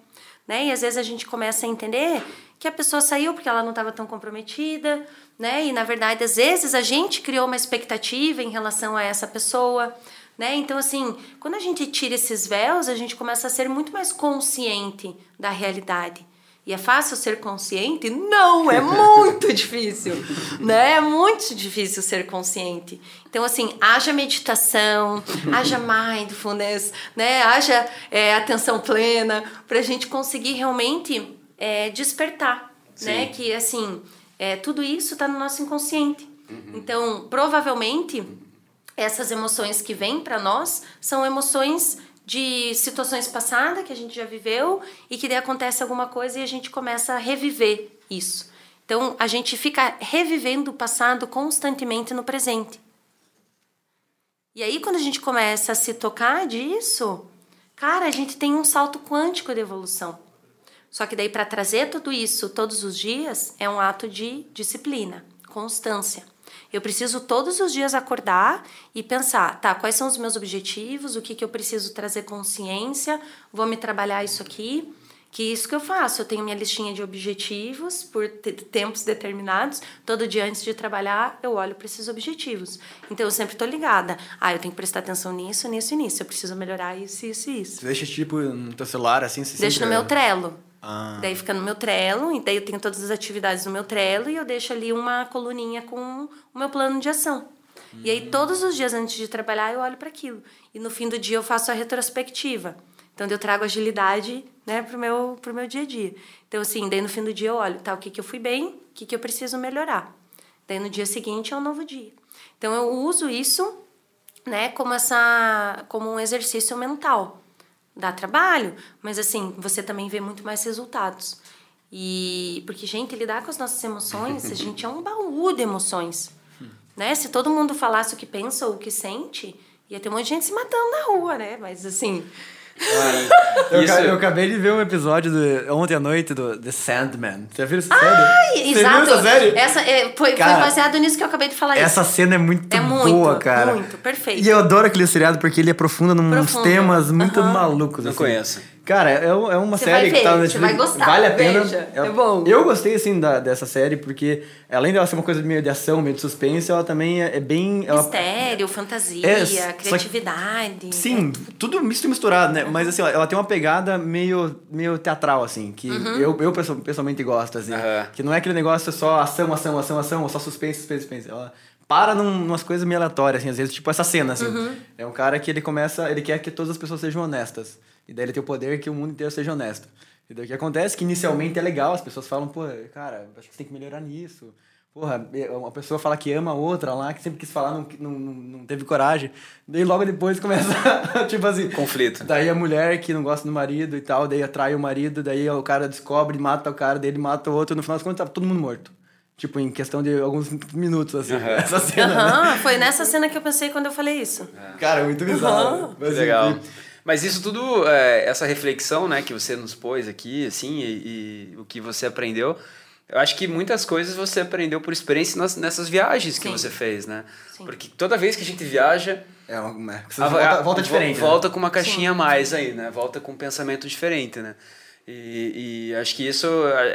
né? E às vezes a gente começa a entender que a pessoa saiu porque ela não estava tão comprometida, né? E na verdade, às vezes a gente criou uma expectativa em relação a essa pessoa, né? Então assim, quando a gente tira esses véus, a gente começa a ser muito mais consciente da realidade. E é fácil ser consciente? Não, é muito difícil, né? É muito difícil ser consciente. Então, assim, haja meditação, haja mindfulness, né? Haja é, atenção plena para a gente conseguir realmente é, despertar, Sim. né? Que, assim, é, tudo isso está no nosso inconsciente. Uhum. Então, provavelmente, essas emoções que vêm para nós são emoções de situações passadas que a gente já viveu e que daí acontece alguma coisa e a gente começa a reviver isso. Então, a gente fica revivendo o passado constantemente no presente. E aí, quando a gente começa a se tocar disso, cara, a gente tem um salto quântico de evolução. Só que daí, para trazer tudo isso todos os dias, é um ato de disciplina, constância. Eu preciso todos os dias acordar e pensar, tá, quais são os meus objetivos, o que, que eu preciso trazer consciência, vou me trabalhar isso aqui. Que isso que eu faço, eu tenho minha listinha de objetivos por tempos determinados. Todo dia antes de trabalhar, eu olho para esses objetivos. Então eu sempre estou ligada. Ah, eu tenho que prestar atenção nisso, nisso e nisso. Eu preciso melhorar isso, isso e isso. Você deixa tipo no teu celular assim? Você Deixo no meu Trello. Ah. Daí fica no meu Trello, e daí eu tenho todas as atividades no meu Trello e eu deixo ali uma coluninha com o meu plano de ação. E aí todos os dias antes de trabalhar eu olho para aquilo. E no fim do dia eu faço a retrospectiva. Então eu trago agilidade, né, pro meu pro meu dia a dia. Então assim, daí no fim do dia eu olho, tá, o que que eu fui bem, o que que eu preciso melhorar. Daí no dia seguinte é um novo dia. Então eu uso isso, né, como essa como um exercício mental dá trabalho, mas assim, você também vê muito mais resultados. E porque gente, lidar com as nossas emoções, a gente é um baú de emoções, né? Se todo mundo falasse o que pensa ou o que sente, ia ter um monte de gente se matando na rua, né? Mas assim, eu, Isso... eu, acabei de ver um episódio do, ontem à noite do The Sandman. Você já viu essa série? Ai, Você exato. viu essa série? Essa, é, foi, cara, foi baseado nisso que eu acabei de falar. Essa isso. cena é muito, é muito boa, cara. Muito, perfeito. E eu adoro aquele seriado porque ele aprofunda num uns temas muito uhum. malucos. Não assim. conheço. Cara, é, é uma Você série vai ver, que tá na você vai Netflix. gostar, Vale a pena. veja, é bom. Eu gostei, assim, da, dessa série, porque além dela ser uma coisa meio de ação, meio de suspense, ela também é, é bem. Ela, Mistério, fantasia, É, só que- criatividade. Sim, tudo misto e misturado, né? Mas assim, ela tem uma pegada meio, meio teatral, assim, que Uhum. eu, eu pessoal- pessoalmente gosto, assim. Aham. Que não é aquele negócio só ação, ação, ação, ação, ou só suspense, suspense, suspense. Ela para num, umas coisas meio aleatórias, assim, às vezes, tipo essa cena, assim. Uhum. É um cara que ele começa, ele quer que todas as pessoas sejam honestas. E daí ele tem o poder que o mundo inteiro seja honesto. E daí o que acontece é que inicialmente é legal, as pessoas falam, pô, cara, acho que você tem que melhorar nisso. Porra, uma pessoa fala que ama a outra lá, que sempre quis falar, não, não, não teve coragem. Daí logo depois começa, tipo assim... Conflito. Daí a mulher que não gosta do marido e tal, daí atrai o marido, daí o cara descobre, mata o cara, daí ele mata o outro, no final das contas tá todo mundo morto. Tipo, em questão de alguns minutos, assim, Aham. essa cena. né? Aham, foi nessa cena que eu pensei quando eu falei isso. Cara, é muito bizarro. Aham. Mas, Legal. enfim. Mas isso tudo, é, essa reflexão, né, que você nos pôs aqui, assim, e, e o que você aprendeu, eu acho que muitas coisas você aprendeu por experiência nas- nessas viagens que Sim. você fez, né? Sim. Porque toda vez que a gente viaja, É, uma, é, você a- volta, volta vo- diferente. né? Volta com uma caixinha a mais aí, né? Volta com um pensamento diferente, né? E, e acho que isso é,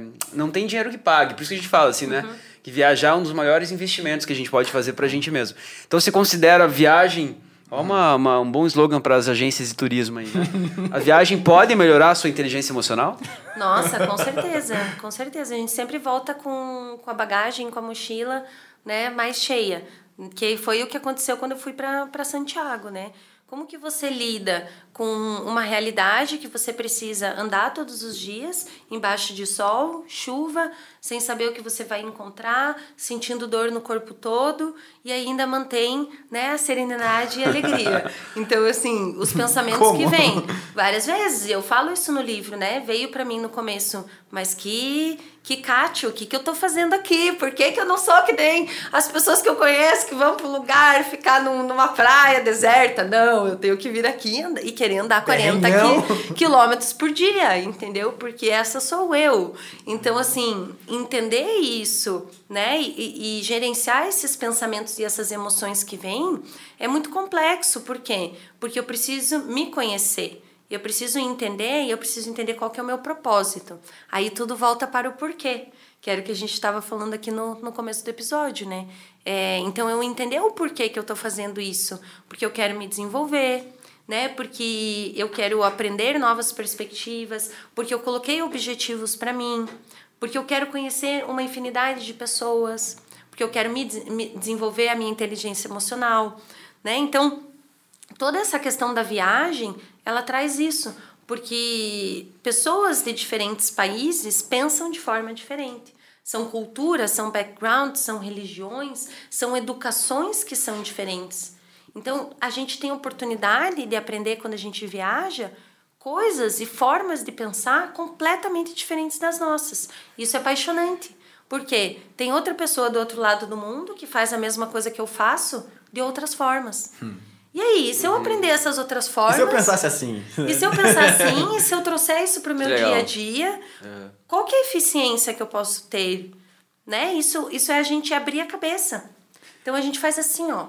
é- Não tem dinheiro que pague. Por isso que a gente fala assim, Uhum. né? Que viajar é um dos maiores investimentos que a gente pode fazer pra gente mesmo. Então você considera a viagem. Ó, uma, uma- um bom slogan para as agências de turismo aí, né? A viagem pode melhorar a sua inteligência emocional? Nossa, com certeza, com certeza. A gente sempre volta com, com a bagagem, com a mochila, né, mais cheia. Que foi o que aconteceu quando eu fui para Santiago, né? Como que você lida com uma realidade que você precisa andar todos os dias, embaixo de sol, chuva, sem saber o que você vai encontrar, sentindo dor no corpo todo e ainda mantém, né, a serenidade e a alegria. Então, assim, os pensamentos que Como? vêm várias vezes. Eu falo isso no livro, né? Veio para mim no começo, mas que que Cátio, o que que eu tô fazendo aqui? Por que que eu não sou que nem as pessoas que eu conheço que vão pro lugar ficar num, numa praia deserta? Não, eu tenho que vir aqui e querer andar 40 Perrengão. qui- quilômetros por dia, entendeu? Porque essa sou eu. Então, assim, entender isso, né? E, e- gerenciar esses pensamentos e essas emoções que vêm é muito complexo. Por quê? Porque eu preciso me conhecer. Eu preciso entender e eu preciso entender qual que é o meu propósito. Aí tudo volta para o porquê, que era o que a gente estava falando aqui no, no começo do episódio, né? É, então, eu entender o porquê que eu estou fazendo isso. Porque eu quero me desenvolver, né? Porque eu quero aprender novas perspectivas, porque eu coloquei objetivos para mim, porque eu quero conhecer uma infinidade de pessoas, porque eu quero me, me desenvolver a minha inteligência emocional, né? Então, toda essa questão da viagem, ela traz isso, porque pessoas de diferentes países pensam de forma diferente. São culturas, são backgrounds, são religiões, são educações que são diferentes. Então, a gente tem oportunidade de aprender quando a gente viaja coisas e formas de pensar completamente diferentes das nossas. Isso é apaixonante. Porque tem outra pessoa do outro lado do mundo que faz a mesma coisa que eu faço de outras formas. E aí, se eu aprender essas outras E formas. se eu pensasse assim? E se eu pensar assim, e se eu trouxer isso para o meu Legal. dia a dia, qual que é a eficiência que eu posso ter? Né? Isso, isso é a gente abrir a cabeça. Então a gente faz assim, ó,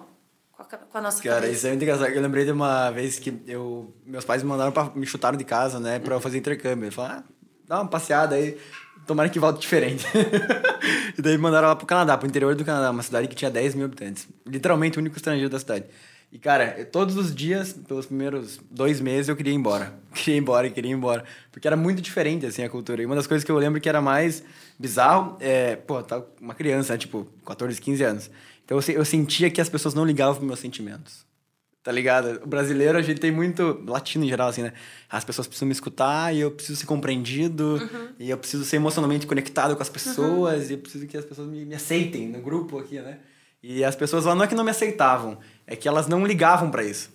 com a, com a nossa Cara, cabeça. isso é muito engraçado. Eu lembrei de uma vez que eu, meus pais me mandaram pra, me chutaram de casa, né, pra eu fazer intercâmbio. Eles falaram, ah, dá uma passeada aí, tomara que volte diferente. e daí me mandaram lá pro Canadá, pro interior do Canadá, uma cidade que tinha 10 mil habitantes. Literalmente o único estrangeiro da cidade. E, cara, todos os dias, pelos primeiros dois meses, eu queria ir embora. Queria ir embora, queria ir embora. Porque era muito diferente, assim, a cultura. E uma das coisas que eu lembro que era mais bizarro é... Pô, tá uma criança, né, tipo, 14, 15 anos. Então eu, eu sentia que as pessoas não ligavam pros meus sentimentos. Tá ligado? O brasileiro, a gente tem muito. Latino em geral, assim, né? As pessoas precisam me escutar e eu preciso ser compreendido. E eu preciso ser emocionalmente conectado com as pessoas. E eu preciso que as pessoas me, me aceitem no grupo aqui, né? E as pessoas lá não é que não me aceitavam, é que elas não ligavam pra isso.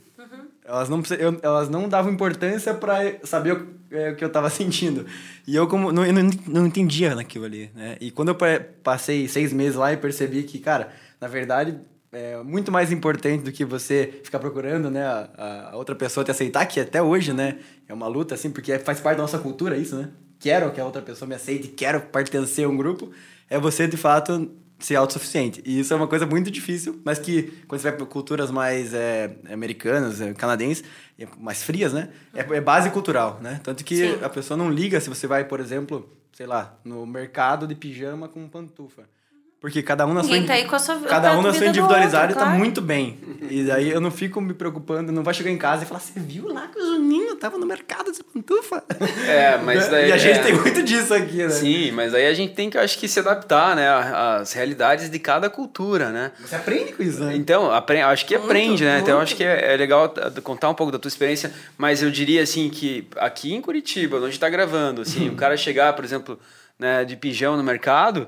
Elas não, eu- elas não davam importância pra saber o, é, o que eu tava sentindo. E eu, como não, eu não, não entendia naquilo ali, né? E quando eu pa- passei seis meses lá e percebi que, cara, na verdade, é muito mais importante do que você ficar procurando, né, a, a outra pessoa te aceitar, que até hoje, né, é uma luta, assim, porque faz parte da nossa cultura isso, né? Quero que a outra pessoa me aceite, quero pertencer a um grupo. É você, de fato, ser autossuficiente. E isso é uma coisa muito difícil, mas que quando você vai para culturas mais é, americanas, é, canadenses, é mais frias, né? É, é, base cultural, né? Tanto que Sim. a pessoa não liga se você vai, por exemplo, sei lá, no mercado de pijama com pantufa. Porque cada um na sua, tá aí com a sua cada um na sua individualidade outro, tá muito bem. E daí eu não fico me preocupando, não vai chegar em casa e falar, você viu lá que o Juninho tava no mercado de pantufa? É, mas daí... E a gente é... tem muito disso aqui, né? Sim, mas aí a gente tem que, acho que, se adaptar, né? Às realidades de cada cultura, né? Você aprende com isso, né? Então, aprende, acho que muito, aprende, né? Muito. Então, acho que é, é, legal contar um pouco da tua experiência, mas eu diria, assim, que aqui em Curitiba, onde a gente tá gravando, assim, o cara chegar, por exemplo, né, de pijama no mercado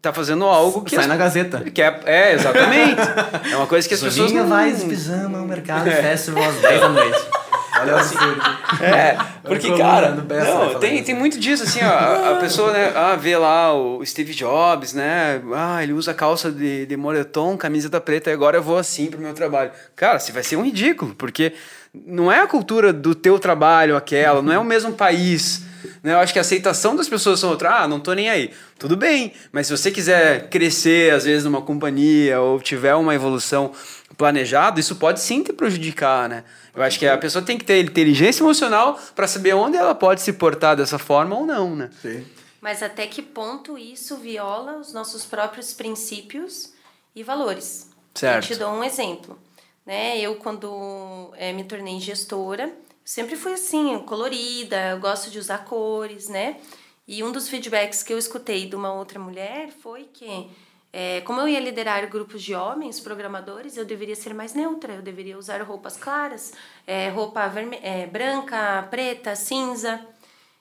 tá fazendo algo que sai as, na Gazeta. Que é, é exatamente. é uma coisa que as pessoas não vai pijama no mercado é. festival às 10 da noite. Olha assim. É, porque, cara, não, tem, tem muito disso, assim, ó, a, a, pessoa, né, ah, vê lá o Steve Jobs, né, ah, ele usa calça de, de moletom, camiseta preta, e agora eu vou assim pro meu trabalho. Cara, você vai ser um ridículo, porque não é a cultura do teu trabalho aquela, não é o mesmo país, né? Eu acho que a aceitação das pessoas são outra. Ah, não tô nem aí. Tudo bem, mas se você quiser crescer, às vezes, numa companhia ou tiver uma evolução planejada, isso pode sim te prejudicar, né? Eu acho que a pessoa tem que ter inteligência emocional para saber onde ela pode se portar dessa forma ou não, né? Sim. Mas até que ponto isso viola os nossos próprios princípios e valores? Certo. Eu te dou um exemplo. Né? Eu, quando é, me tornei gestora, sempre fui assim, colorida, eu gosto de usar cores, né? E um dos feedbacks que eu escutei de uma outra mulher foi que, é, como eu ia liderar grupos de homens programadores, eu deveria ser mais neutra, eu deveria usar roupas claras, é, roupa é, branca, preta, cinza.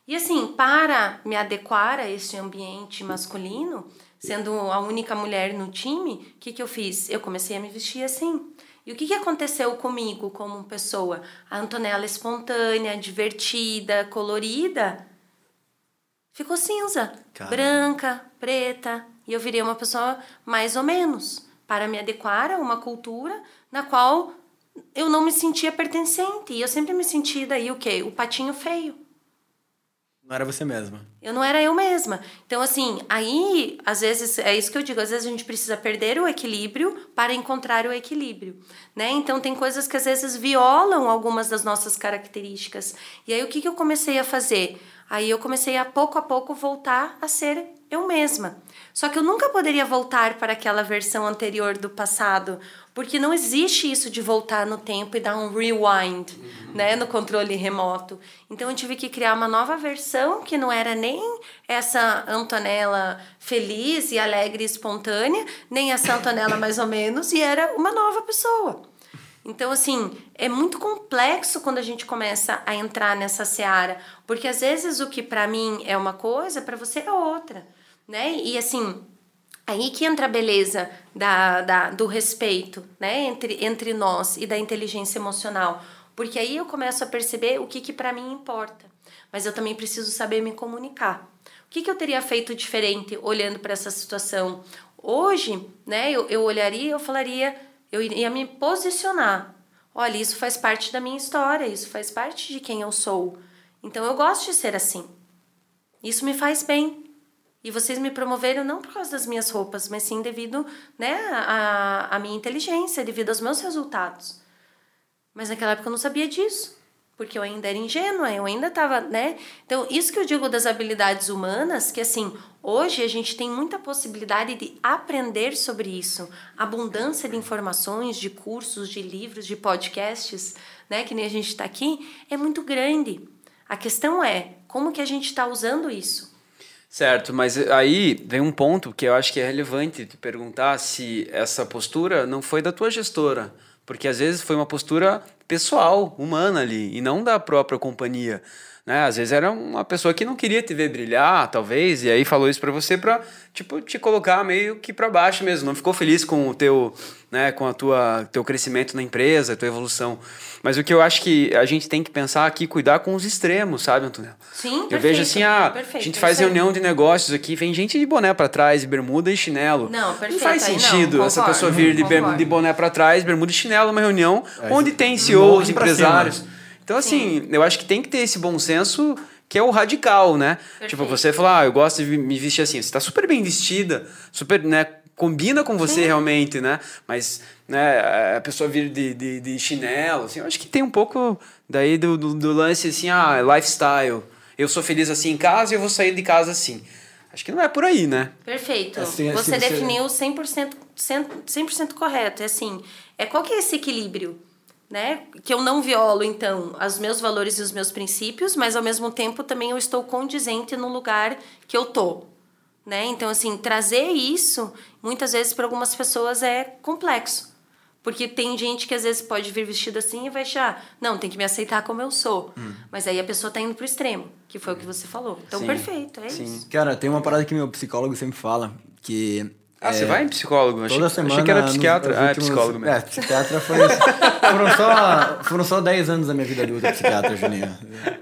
E assim, para me adequar a esse ambiente masculino, sendo a única mulher no time, o que, que eu fiz? Eu comecei a me vestir assim. E o que, que aconteceu comigo como pessoa? A Antonella espontânea, divertida, colorida, ficou cinza, Caramba. branca, preta. E eu virei uma pessoa mais ou menos, para me adequar a uma cultura na qual eu não me sentia pertencente. E eu sempre me senti daí o quê? O patinho feio. Não era você mesma. Eu não era eu mesma. Então, assim, aí, às vezes, é isso que eu digo, às vezes a gente precisa perder o equilíbrio para encontrar o equilíbrio, né? Então, tem coisas que às vezes violam algumas das nossas características. E aí, o que, que eu comecei a fazer? Aí eu comecei a pouco a pouco voltar a ser eu mesma. Só que eu nunca poderia voltar para aquela versão anterior do passado, porque não existe isso de voltar no tempo e dar um rewind, uhum. né, no controle remoto. Então eu tive que criar uma nova versão que não era nem essa Antonella feliz e alegre e espontânea, nem essa Antonella mais ou menos, e era uma nova pessoa. Então, assim, é muito complexo quando a gente começa a entrar nessa seara, porque às vezes o que para mim é uma coisa, para você é outra, né? E assim, Aí que entra a beleza da, da, do respeito né? entre, entre nós e da inteligência emocional. Porque aí eu começo a perceber o que, que para mim importa. Mas eu também preciso saber me comunicar. O que, que eu teria feito diferente olhando para essa situação? Hoje, né, eu, eu olharia eu falaria, eu iria me posicionar. Olha, isso faz parte da minha história, isso faz parte de quem eu sou. Então eu gosto de ser assim. Isso me faz bem. E vocês me promoveram não por causa das minhas roupas, mas sim devido né, à, à minha inteligência, devido aos meus resultados. Mas naquela época eu não sabia disso, porque eu ainda era ingênua, eu ainda estava, né? Então, isso que eu digo das habilidades humanas, que assim, hoje a gente tem muita possibilidade de aprender sobre isso. Abundância de informações, de cursos, de livros, de podcasts, né? Que nem a gente está aqui, é muito grande. A questão é como que a gente está usando isso. Certo, mas aí vem um ponto que eu acho que é relevante te perguntar se essa postura não foi da tua gestora, porque às vezes foi uma postura pessoal, humana ali, e não da própria companhia. Né? Às vezes era uma pessoa que não queria te ver brilhar, talvez, e aí falou isso para você para tipo te colocar meio que para baixo mesmo. Não ficou feliz com o teu, né, com a tua teu crescimento na empresa, tua evolução. Mas o que eu acho que a gente tem que pensar aqui, cuidar com os extremos, sabe, Antonella? Sim, Eu perfeito, vejo assim, ah, perfeito, a gente faz reunião de negócios aqui, vem gente de boné para trás, bermuda e chinelo. Não, perfeito. Não faz sentido não, essa pessoa vir de, de boné para trás, bermuda e chinelo numa reunião é, onde tem CEOs, empresários. Então, assim, Sim. eu acho que tem que ter esse bom senso que é o radical, né? Perfeito. Tipo, você falar, ah, eu gosto de me vestir assim. Você tá super bem vestida, super, né? Combina com você Sim. realmente, né? Mas né, a pessoa vir de, de, de, chinelo, assim, eu acho que tem um pouco daí do, do, do lance assim, ah, lifestyle. Eu sou feliz assim em casa e eu vou sair de casa assim. Acho que não é por aí, né? Perfeito. Assim, assim, você, você definiu 100%, 100 correto. É assim, é qual que é esse equilíbrio? Né? Que eu não violo, então, os meus valores e os meus princípios, mas ao mesmo tempo também eu estou condizente no lugar que eu tô, né? Então, assim, trazer isso, muitas vezes para algumas pessoas é complexo. Porque tem gente que às vezes pode vir vestido assim e vai achar, não, tem que me aceitar como eu sou. Hum. Mas aí a pessoa tá indo pro extremo, que foi o que você falou. Então, Sim. perfeito, é Sim. isso. Cara, tem uma parada que meu psicólogo sempre fala, que ah, é, você vai em psicólogo? Toda achei, semana. Achei que era psiquiatra. Ah, é psicólogo mesmo. É, psiquiatra foi. foram, só, foram só 10 anos da minha vida adulta psiquiatra, Juninho.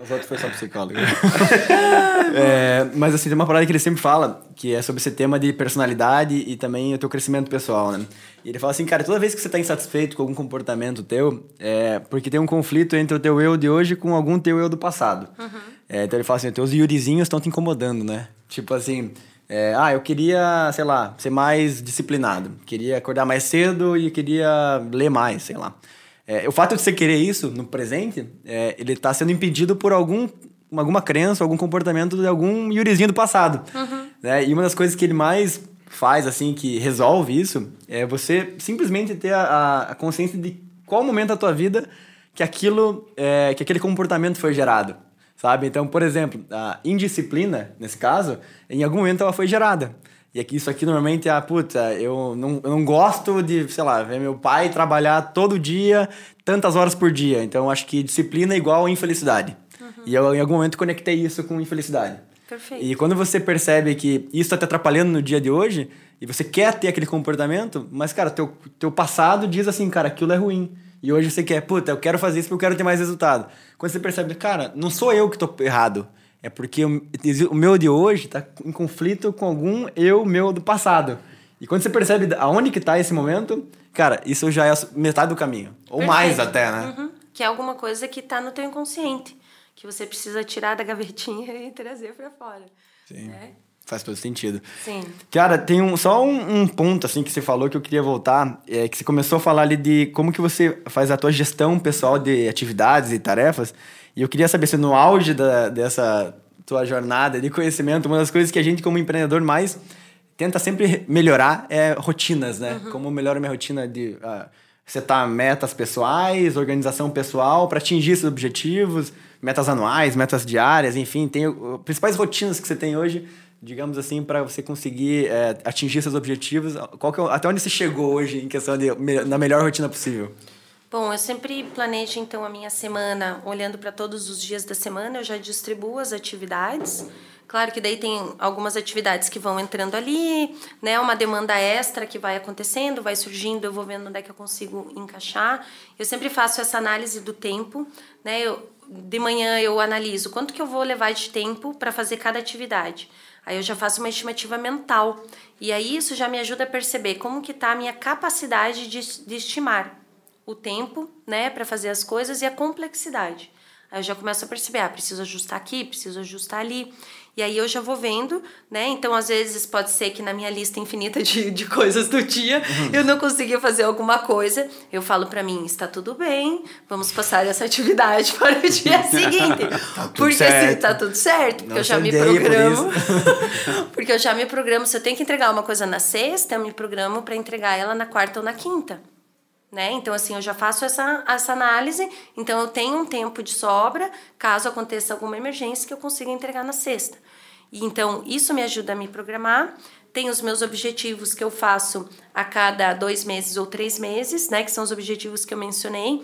Os outros foi só psicólogo. é, mas assim, tem uma parada que ele sempre fala, que é sobre esse tema de personalidade e também o teu crescimento pessoal, né? E ele fala assim, cara, toda vez que você está insatisfeito com algum comportamento teu, é porque tem um conflito entre o teu eu de hoje com algum teu eu do passado. Uhum. É, então ele fala assim, os teus yurizinhos estão te incomodando, né? Tipo assim é, ah, eu queria, sei lá, ser mais disciplinado. Queria acordar mais cedo e queria ler mais, sei lá. É, o fato de você querer isso no presente, é, ele está sendo impedido por algum, alguma crença, algum comportamento de algum Yurizinho do passado. Uhum. Né? E uma das coisas que ele mais faz, assim, que resolve isso, é você simplesmente ter a, a consciência de qual momento da tua vida que aquilo, é, que aquele comportamento foi gerado sabe? Então, por exemplo, a indisciplina, nesse caso, em algum momento ela foi gerada. E aqui, isso aqui normalmente é, puta, eu não, eu não gosto de, sei lá, ver meu pai trabalhar todo dia, tantas horas por dia. Então, acho que disciplina é igual infelicidade. Uhum. E eu, em algum momento, conectei isso com infelicidade. Perfeito. E quando você percebe que isso está te atrapalhando no dia de hoje, e você quer ter aquele comportamento, mas, cara, teu, teu passado diz assim, cara, aquilo é ruim. E hoje você quer, puta, eu quero fazer isso porque eu quero ter mais resultado. Quando você percebe, cara, não sou eu que tô errado. É porque o, o meu de hoje tá em conflito com algum eu meu do passado. E quando você percebe aonde que tá esse momento, cara, isso já é metade do caminho. Ou Perfeito. mais até, né? Uhum. Que é alguma coisa que tá no teu inconsciente. Que você precisa tirar da gavetinha e trazer para fora. Sim. Né? Faz todo sentido. Sim. Cara, tem um, só um, um, ponto assim que você falou que eu queria voltar, é que você começou a falar ali de como que você faz a tua gestão pessoal de atividades e tarefas. E eu queria saber se no auge da, dessa tua jornada de conhecimento, uma das coisas que a gente como empreendedor mais tenta sempre melhorar é rotinas, né? Uhum. Como melhora a minha rotina de uh, setar metas pessoais, organização pessoal para atingir esses objetivos, metas anuais, metas diárias, enfim, tem uh, principais rotinas que você tem hoje digamos assim, para você conseguir é, atingir seus objetivos? Qual é, até onde você chegou hoje em questão de na melhor rotina possível? Bom, eu sempre planejo então a minha semana olhando para todos os dias da semana, eu já distribuo as atividades. Claro que daí tem algumas atividades que vão entrando ali, né? Uma demanda extra que vai acontecendo, vai surgindo, eu vou vendo onde é que eu consigo encaixar. Eu sempre faço essa análise do tempo, né? Eu, de manhã eu analiso quanto que eu vou levar de tempo para fazer cada atividade. Aí eu já faço uma estimativa mental. E aí isso já me ajuda a perceber como que está a minha capacidade de, de estimar o tempo, né, para fazer as coisas e a complexidade. Aí eu já começo a perceber, ah, preciso ajustar aqui, preciso ajustar ali. E aí eu já vou vendo, né? Então, às vezes, pode ser que na minha lista infinita de, de coisas do dia, uhum. eu não consegui fazer alguma coisa. Eu falo para mim, está tudo bem, vamos passar essa atividade para o dia seguinte. tá tudo porque certo. assim, tá tudo certo, porque não eu já me programo. Por porque eu já me programo, se eu tenho que entregar uma coisa na sexta, eu me programo para entregar ela na quarta ou na quinta. Né? Então, assim, eu já faço essa, essa análise, então eu tenho um tempo de sobra, caso aconteça alguma emergência, que eu consiga entregar na sexta. E, então, isso me ajuda a me programar. Tem os meus objetivos que eu faço a cada dois meses ou três meses, né? Que são os objetivos que eu mencionei.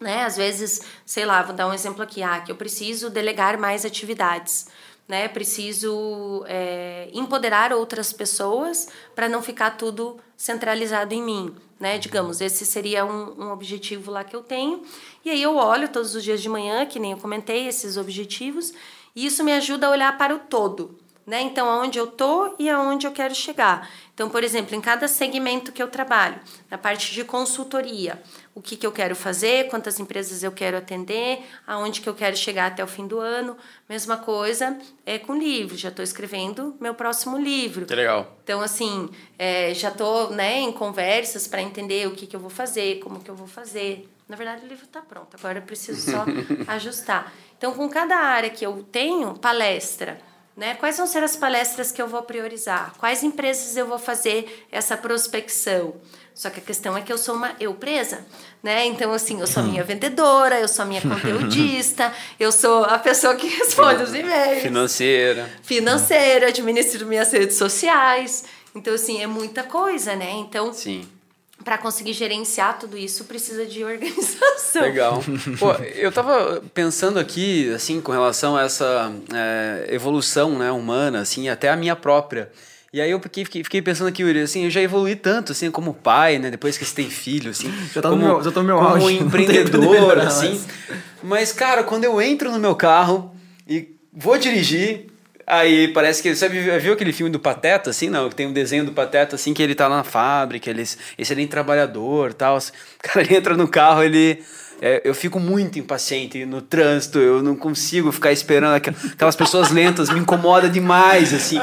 Né? Às vezes, sei lá, vou dar um exemplo aqui, ah, que eu preciso delegar mais atividades né? Preciso é, empoderar outras pessoas para não ficar tudo centralizado em mim, né? Digamos, esse seria um, um, objetivo lá que eu tenho. E aí eu olho todos os dias de manhã, que nem eu comentei, esses objetivos, e isso me ajuda a olhar para o todo, né? Então, aonde eu tô e aonde eu quero chegar. Então, por exemplo, em cada segmento que eu trabalho, na parte de consultoria, o que, que eu quero fazer, quantas empresas eu quero atender, aonde que eu quero chegar até o fim do ano. Mesma coisa é com livro, já estou escrevendo meu próximo livro. Que legal. Então, assim, é, já estou né, em conversas para entender o que, que eu vou fazer, como que eu vou fazer. Na verdade, o livro está pronto, agora eu preciso só ajustar. Então, com cada área que eu tenho, palestra, né? Quais vão ser as palestras que eu vou priorizar? Quais empresas eu vou fazer essa prospecção? Só que a questão é que eu sou uma eu presa, né? Então, assim, eu sou a minha vendedora, eu sou a minha conteudista, eu sou a pessoa que responde os e-mails. Financeira. Financeira, administro minhas redes sociais. Então, assim, é muita coisa, né? Então, Sim para conseguir gerenciar tudo isso precisa de organização. Legal. Pô, eu tava pensando aqui, assim, com relação a essa é, evolução né, humana, assim, até a minha própria. E aí eu fiquei, fiquei pensando aqui, Yuri, assim, eu já evolui tanto, assim, como pai, né? Depois que você tem filho, assim. Já tá como, no meu, já tô no meu como auge. empreendedor, assim. Mas, cara, quando eu entro no meu carro e vou dirigir, Aí parece que. Você viu aquele filme do Pateta, assim, não? Que tem um desenho do Pateta, assim, que ele tá lá na fábrica, ele, excelente trabalhador tal. O cara ele entra no carro, ele é, eu fico muito impaciente no trânsito, eu não consigo ficar esperando aquelas pessoas lentas, me incomoda demais, assim.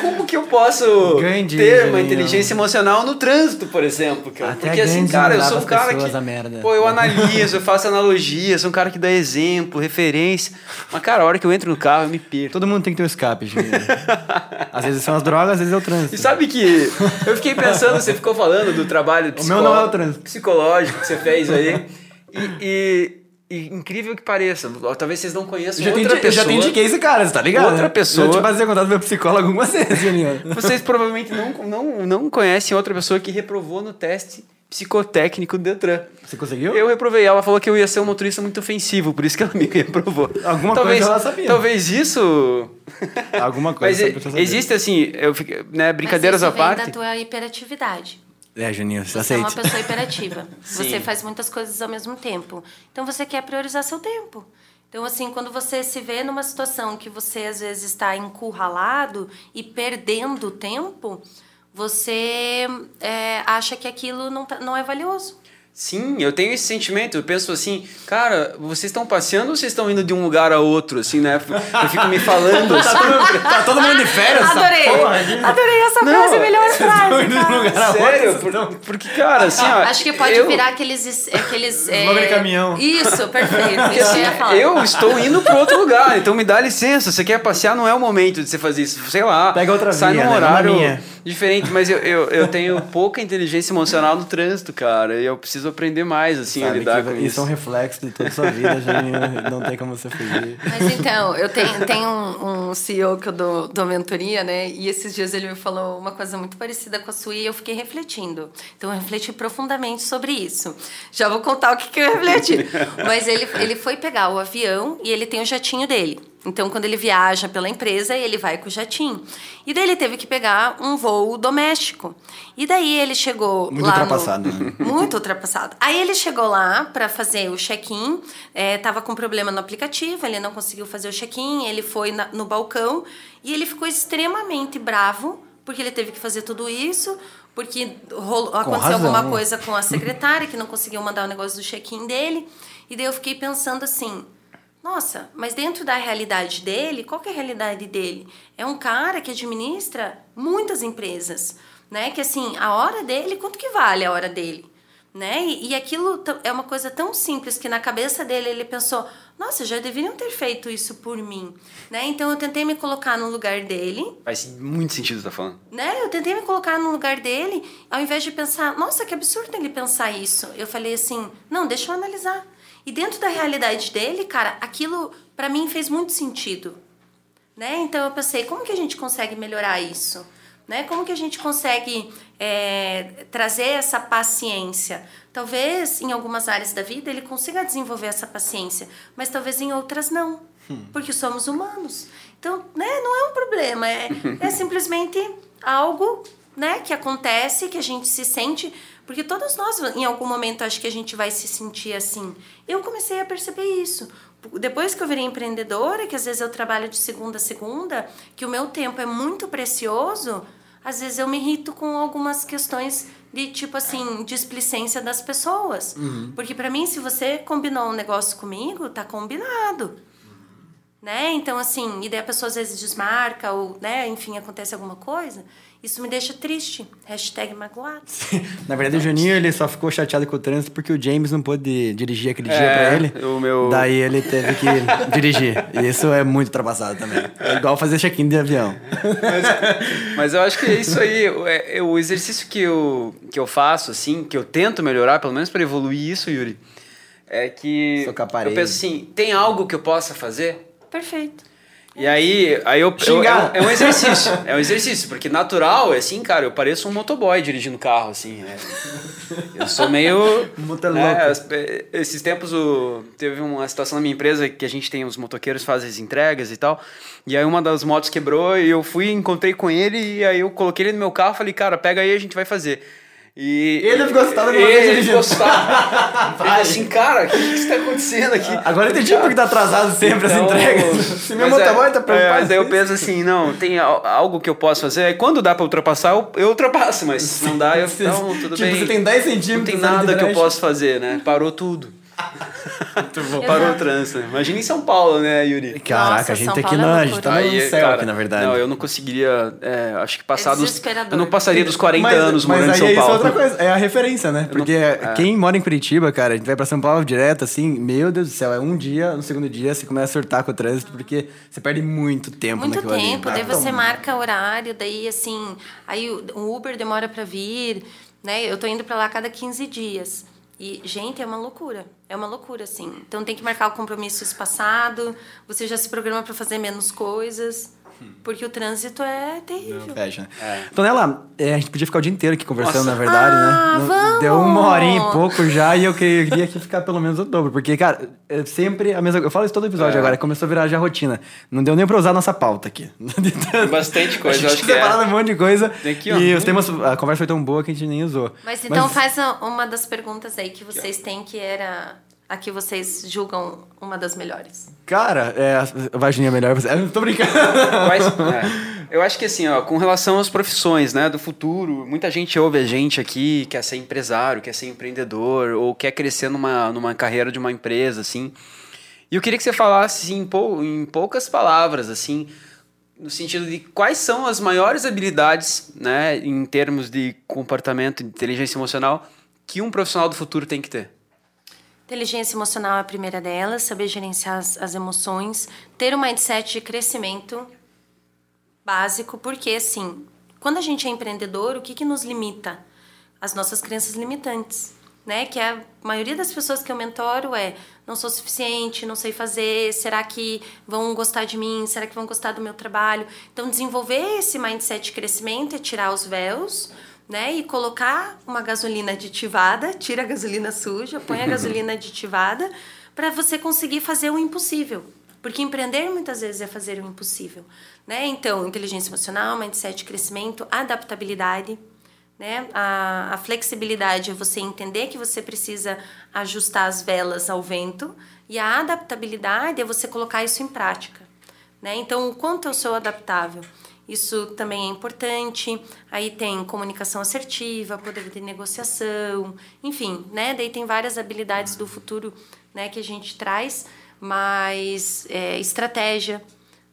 Como que eu posso Grande, ter uma inteligência emocional no trânsito, por exemplo? Cara? Até Porque assim, cara, eu sou um cara que. Pô, eu analiso, eu faço analogia, sou um cara que dá exemplo, referência. Mas, cara, a hora que eu entro no carro, eu me perco. Todo mundo tem que ter um escape, gente. às vezes são as drogas, às vezes é o trânsito. E sabe que eu fiquei pensando, você ficou falando do trabalho o meu não é o trânsito. psicológico que você fez aí. E, e, e, incrível que pareça, talvez vocês não conheçam já outra tem, pessoa. Já tem indiquei esse cara, você tá ligado? Outra pessoa. Eu te fazia contato com meu psicólogo algumas vezes. Vocês provavelmente não, não, não conhecem outra pessoa que reprovou no teste psicotécnico do Detran. Você conseguiu? Eu reprovei. Ela falou que eu ia ser um motorista muito ofensivo, por isso que ela me reprovou. Alguma talvez, coisa ela sabia. Talvez isso... Alguma coisa Mas existe assim, eu, né, brincadeiras Mas isso à parte... da tua hiperatividade. É, Juninho, você, você aceita. é uma pessoa hiperativa. Você faz muitas coisas ao mesmo tempo. Então você quer priorizar seu tempo. Então, assim, quando você se vê numa situação que você às vezes está encurralado e perdendo tempo, você é, acha que aquilo não, tá, não é valioso. Sim, eu tenho esse sentimento. Eu penso assim, cara, vocês estão passeando ou vocês estão indo de um lugar a outro, assim, né? Eu fico me falando. tá, todo, tá, todo, mundo de férias? Adorei! Porra, adorei essa não, frase, melhor frase. de um lugar a Sério? outro, Por, porque, cara, assim, ó. Acho que pode eu, virar aqueles. aqueles é... de caminhão. Isso, perfeito. Isso eu ia falar. Eu estou indo para outro lugar, então me dá licença. Você quer passear, não é o momento de você fazer isso. Sei lá. Pega outra sai via, num né? horário diferente, mas eu, eu, eu tenho pouca inteligência emocional no trânsito, cara. E eu preciso aprender mais, assim, Sabe a lidar com isso. isso. É um reflexo de toda a sua vida, Juninho. Não tem como você fugir. Mas então, eu tenho, tenho um, um CEO que eu dou, dou mentoria, né? E esses dias ele me falou uma coisa muito parecida com a sua e eu fiquei refletindo. Então, eu refleti profundamente sobre isso. Já vou contar o que, que eu refleti. Mas ele, ele foi pegar o avião e ele tem o jatinho dele. Então, quando ele viaja pela empresa, ele vai com o jatinho. E daí ele teve que pegar um voo doméstico. E daí ele chegou Muito lá ultrapassado. No... Né? Muito ultrapassado. Aí ele chegou lá para fazer o check-in, é, tava com problema no aplicativo, ele não conseguiu fazer o check-in, ele foi na, no balcão e ele ficou extremamente bravo porque ele teve que fazer tudo isso, porque rolou, aconteceu razão. alguma coisa com a secretária que não conseguiu mandar o negócio do check-in dele. E daí eu fiquei pensando assim, nossa, mas dentro da realidade dele, qual é a realidade dele? É um cara que administra muitas empresas, né? Que assim, a hora dele, quanto que vale a hora dele? Né? E, e aquilo é uma coisa tão simples que na cabeça dele ele pensou, nossa, já deveriam ter feito isso por mim, né? Então eu tentei me colocar no lugar dele. Faz muito sentido você tá falando. Né? Eu tentei me colocar no lugar dele, ao invés de pensar, nossa, que absurdo ele pensar isso. Eu falei assim, não, deixa eu analisar. E dentro da realidade dele, cara, aquilo para mim fez muito sentido, né? Então eu pensei, como que a gente consegue melhorar isso? Né? Como que a gente consegue é, trazer essa paciência? Talvez em algumas áreas da vida ele consiga desenvolver essa paciência, mas talvez em outras não, hum. porque somos humanos. Então, né, não é um problema, é, é simplesmente algo né, que acontece, que a gente se sente Porque todos nós, em algum momento, acho que a gente vai se sentir assim. Eu comecei a perceber isso. Depois que eu virei empreendedora, que às vezes eu trabalho de segunda a segunda, que o meu tempo é muito precioso, às vezes eu me irrito com algumas questões de tipo assim, displicência das pessoas. Uhum. Porque para mim, se você combinou um negócio comigo, tá combinado. Né? Então, assim, e daí a pessoa às vezes desmarca ou, né, enfim, acontece alguma coisa. Isso me deixa triste. Hashtag magoado. Na verdade, o Juninho ele só ficou chateado com o trânsito porque o James não pôde dirigir aquele é, dia pra ele. O meu... Daí ele teve que dirigir. E isso é muito ultrapassado também. É igual fazer check-in de avião. Mas, mas, eu acho que é isso aí. É, é, o exercício que eu, que eu faço, assim, que eu tento melhorar, pelo menos para evoluir isso, Yuri, é que. eu penso assim: tem algo que eu possa fazer? Perfeito. E aí, aí eu, eu é, é, um exercício, é um exercício, porque natural, é assim, cara, eu pareço um motoboy dirigindo carro, assim. É, eu sou meio. Motolouco. É, esses tempos o, teve uma situação na minha empresa que a gente tem os motoqueiros fazem as entregas e tal. E aí uma das motos quebrou e eu fui, encontrei com ele e aí eu coloquei ele no meu carro e falei, cara, pega aí, a gente vai fazer. E ele gostava de uma ele, ele gostava. ele assim, cara, o que, que está acontecendo aqui? Agora eu entendi porque tá atrasado sempre então, as entregas. Se meu motoboy é, tá preocupado. É, mas aí eu penso assim, não, tem algo que eu posso fazer. Aí quando dá para ultrapassar, eu, eu ultrapasso, mas não dá, eu. Não, tudo tipo, bem. Você tem 10 centímetros. Não tem nada que eu possa fazer, né? Parou tudo. Parou o trânsito. Imagina em São Paulo, né, Yuri? Caraca, Nossa, a gente tem aqui na, a gente tá no Aí, céu cara, aqui, na verdade. Não, eu não conseguiria. É, acho que passados. É eu não passaria dos 40 mas, anos morando mas em São é Paulo. Isso é outra coisa, é a referência, né? Porque não, é. quem mora em Curitiba, cara, a gente vai pra São Paulo direto, assim, meu Deus do céu, é um dia, no segundo dia você começa a surtar com o trânsito, porque você perde muito tempo Muito tempo, ali. daí você marca horário, daí assim, aí o Uber demora para vir, né? Eu tô indo para lá a cada 15 dias. E, gente, é uma loucura. É uma loucura, assim. Então tem que marcar o compromisso espaçado, você já se programa para fazer menos coisas. Porque o trânsito é terrível. Não fecha, né? É. Tonela, é, a gente podia ficar o dia inteiro aqui conversando, Nossa. na verdade, ah, né? Vamos. Deu uma horinha e pouco já e eu queria aqui ficar pelo menos o dobro. Porque, cara, é sempre a mesma Eu falo isso todo episódio é. agora, começou a virar já rotina. Não deu nem pra usar a nossa pauta aqui. Bastante coisa, a gente acho que é. um monte de coisa. Tem que, e os temas, a conversa foi tão boa que a gente nem usou. Mas então Mas... faz uma das perguntas aí que vocês têm, que era a que vocês julgam uma das melhores? Cara, é, vai Juninha melhor. Eu tô brincando. Mas, é, eu acho que assim, ó, com relação às profissões, né, do futuro, muita gente ouve a gente aqui, quer ser empresário, quer ser empreendedor, ou quer crescer numa, numa carreira de uma empresa, assim. E eu queria que você falasse assim, em, pou, em poucas palavras, assim, no sentido de quais são as maiores habilidades, né, em termos de comportamento, de inteligência emocional, que um profissional do futuro tem que ter. Inteligência emocional é a primeira delas, saber gerenciar as, as emoções, ter um mindset de crescimento básico, porque assim, quando a gente é empreendedor, o que, que nos limita? As nossas crenças limitantes, né? Que a maioria das pessoas que eu mentoro é não sou suficiente, não sei fazer, será que vão gostar de mim, será que vão gostar do meu trabalho? Então, desenvolver esse mindset de crescimento é tirar os véus, né? E colocar uma gasolina aditivada, tira a gasolina suja, põe a gasolina aditivada, para você conseguir fazer o impossível. Porque empreender muitas vezes é fazer o impossível, né? Então, inteligência emocional, mindset, crescimento, adaptabilidade, né? A, a flexibilidade é você entender que você precisa ajustar as velas ao vento e a adaptabilidade é você colocar isso em prática, né? Então, o quanto eu sou adaptável? Isso também é importante. Aí tem comunicação assertiva, poder de negociação, enfim, né? Daí tem várias habilidades do futuro, né, que a gente traz, mas é, estratégia,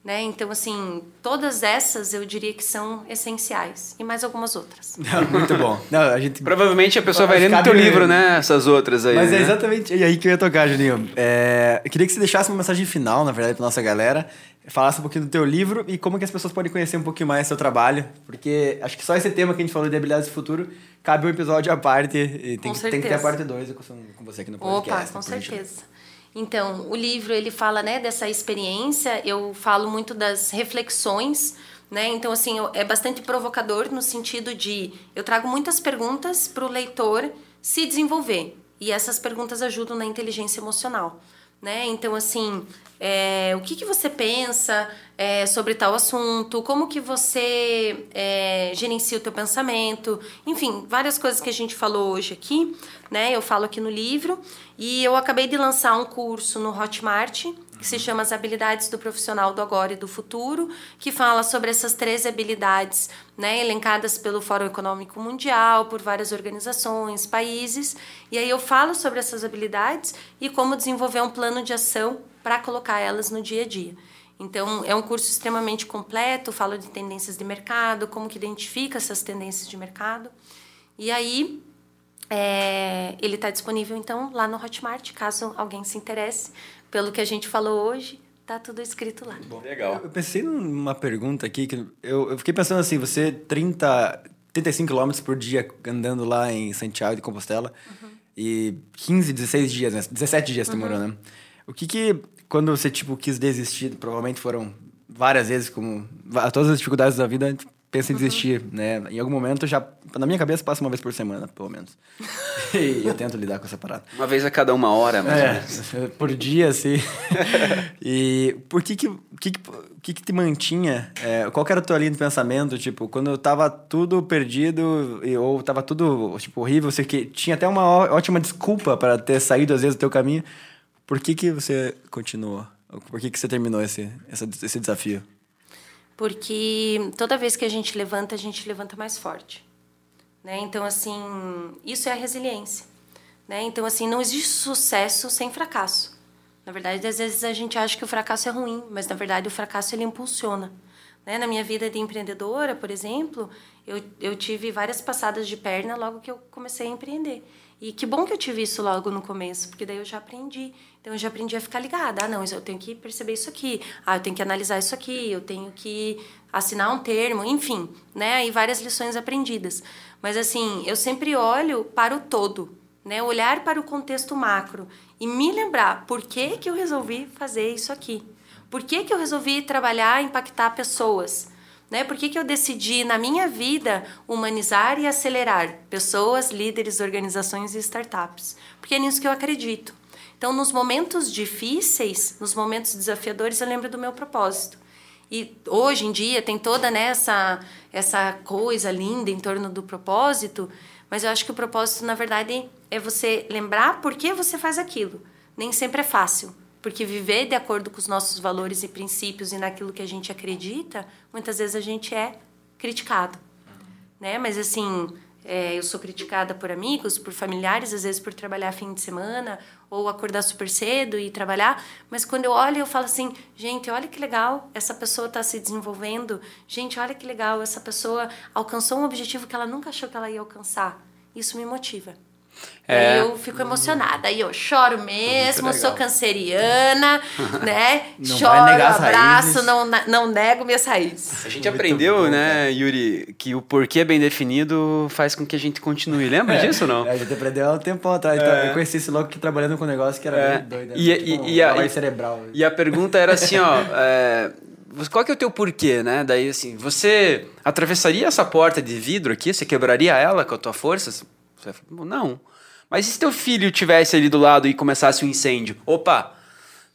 né? Então, assim, todas essas eu diria que são essenciais. E mais algumas outras. Muito bom. Não, a gente... Provavelmente a pessoa vai ler no teu livro, né? Essas outras aí. Mas é né? exatamente aí que eu ia tocar, Juninho. É, eu queria que você deixasse uma mensagem final, na verdade, para nossa galera falasse um pouquinho do teu livro e como que as pessoas podem conhecer um pouquinho mais do seu trabalho, porque acho que só esse tema que a gente falou de habilidades do futuro cabe um episódio à parte e tem, que, tem que ter a parte 2 com você aqui no podcast. Opa, com certeza. Então, o livro ele fala, né, dessa experiência, eu falo muito das reflexões, né? Então, assim, é bastante provocador no sentido de eu trago muitas perguntas para o leitor se desenvolver. E essas perguntas ajudam na inteligência emocional. Né? Então, assim, é, o que, que você pensa é, sobre tal assunto, como que você é, gerencia o teu pensamento, enfim, várias coisas que a gente falou hoje aqui, né? Eu falo aqui no livro e eu acabei de lançar um curso no Hotmart que se chama As Habilidades do Profissional do Agora e do Futuro, que fala sobre essas três habilidades, né, elencadas pelo Fórum Econômico Mundial, por várias organizações, países, e aí eu falo sobre essas habilidades e como desenvolver um plano de ação para colocar elas no dia a dia. Então, é um curso extremamente completo, falo de tendências de mercado, como que identifica essas tendências de mercado. E aí, é, ele está disponível, então, lá no Hotmart, caso alguém se interesse. Pelo que a gente falou hoje, tá tudo escrito lá. Bom, legal. Eu pensei numa pergunta aqui, que eu, eu fiquei pensando assim, você 30, 35 quilômetros por dia andando lá em Santiago de Compostela, uhum. e 15, 16 dias, né? 17 dias uhum. demorou, né? O que que quando você, tipo, quis desistir, provavelmente foram várias vezes, como todas as dificuldades da vida, pensa em uhum. desistir, né? Em algum momento já, na minha cabeça, passa uma vez por semana, pelo menos. e eu tento lidar com essa parada. Uma vez a cada uma hora, mais é, por dia, assim. e por que que, que, que, que te mantinha? É, qual era a tua linha de pensamento? Tipo, quando tava tudo perdido e, ou tava tudo, tipo, horrível, você que tinha até uma ótima desculpa para ter saído, às vezes, do teu caminho. Por que, que você continuou? Por que, que você terminou esse, esse desafio? Porque toda vez que a gente levanta, a gente levanta mais forte. Né? Então, assim, isso é a resiliência. Né? Então, assim, não existe sucesso sem fracasso. Na verdade, às vezes a gente acha que o fracasso é ruim, mas na verdade o fracasso ele impulsiona. Né? Na minha vida de empreendedora, por exemplo, eu, eu tive várias passadas de perna logo que eu comecei a empreender. E que bom que eu tive isso logo no começo, porque daí eu já aprendi. Então eu já aprendi a ficar ligada. Ah, não, eu tenho que perceber isso aqui. Ah, eu tenho que analisar isso aqui, eu tenho que assinar um termo, enfim, né? E várias lições aprendidas. Mas assim, eu sempre olho para o todo, né? Olhar para o contexto macro e me lembrar por que que eu resolvi fazer isso aqui? Por que que eu resolvi trabalhar, impactar pessoas? Né? Por que, que eu decidi, na minha vida, humanizar e acelerar pessoas, líderes, organizações e startups? Porque é nisso que eu acredito. Então, nos momentos difíceis, nos momentos desafiadores, eu lembro do meu propósito. E hoje em dia tem toda né, essa, essa coisa linda em torno do propósito, mas eu acho que o propósito, na verdade, é você lembrar por que você faz aquilo. Nem sempre é fácil, porque viver de acordo com os nossos valores e princípios e naquilo que a gente acredita, muitas vezes a gente é criticado. Né? Mas assim, é, eu sou criticada por amigos, por familiares, às vezes por trabalhar fim de semana ou acordar super cedo e trabalhar. Mas quando eu olho, eu falo assim: gente, olha que legal, essa pessoa está se desenvolvendo. Gente, olha que legal, essa pessoa alcançou um objetivo que ela nunca achou que ela ia alcançar. Isso me motiva. É. eu fico emocionada. Aí eu choro mesmo, sou canceriana, né? Não Choro, abraço, não, não nego minhas raízes. A gente Muito aprendeu, bom, né, cara. Yuri, que o porquê bem definido faz com que a gente continue. Lembra é. disso ou não? É, a gente aprendeu há um tempo atrás. Então, é. eu conheci esse louco que trabalhando com um negócio que era é. doido. Né? E, tipo, e, e, a, cerebral. E a pergunta era assim, ó. É, qual que é o teu porquê, né? Daí, assim, você atravessaria essa porta de vidro aqui? Você quebraria ela com a tua força? Você falou, não. Mas e se teu filho tivesse ali do lado e começasse um incêndio? Opa!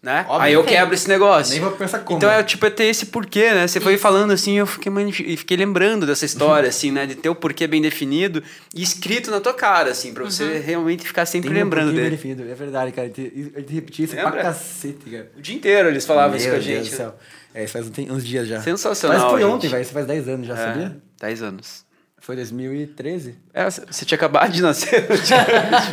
Né? Óbvio, Aí eu quebro esse negócio. Nem vou pensar como. Então é tipo é ter esse porquê, né? Você foi falando assim, eu fiquei, fiquei lembrando dessa história, assim, né? De ter o porquê bem definido e escrito na tua cara, assim, pra você uhum. realmente ficar sempre Tem lembrando um dele. Bem definido, é verdade, cara. Eu te repetir isso Lembra? pra cacete, cara. O dia inteiro eles falavam Meu isso com a gente. Deus do céu. É, isso faz uns dias já. Sensacional. Mas foi ontem, vai. Isso faz 10 anos já, é, sabia? 10 anos. Foi 2013? É, você tinha acabado de nascer.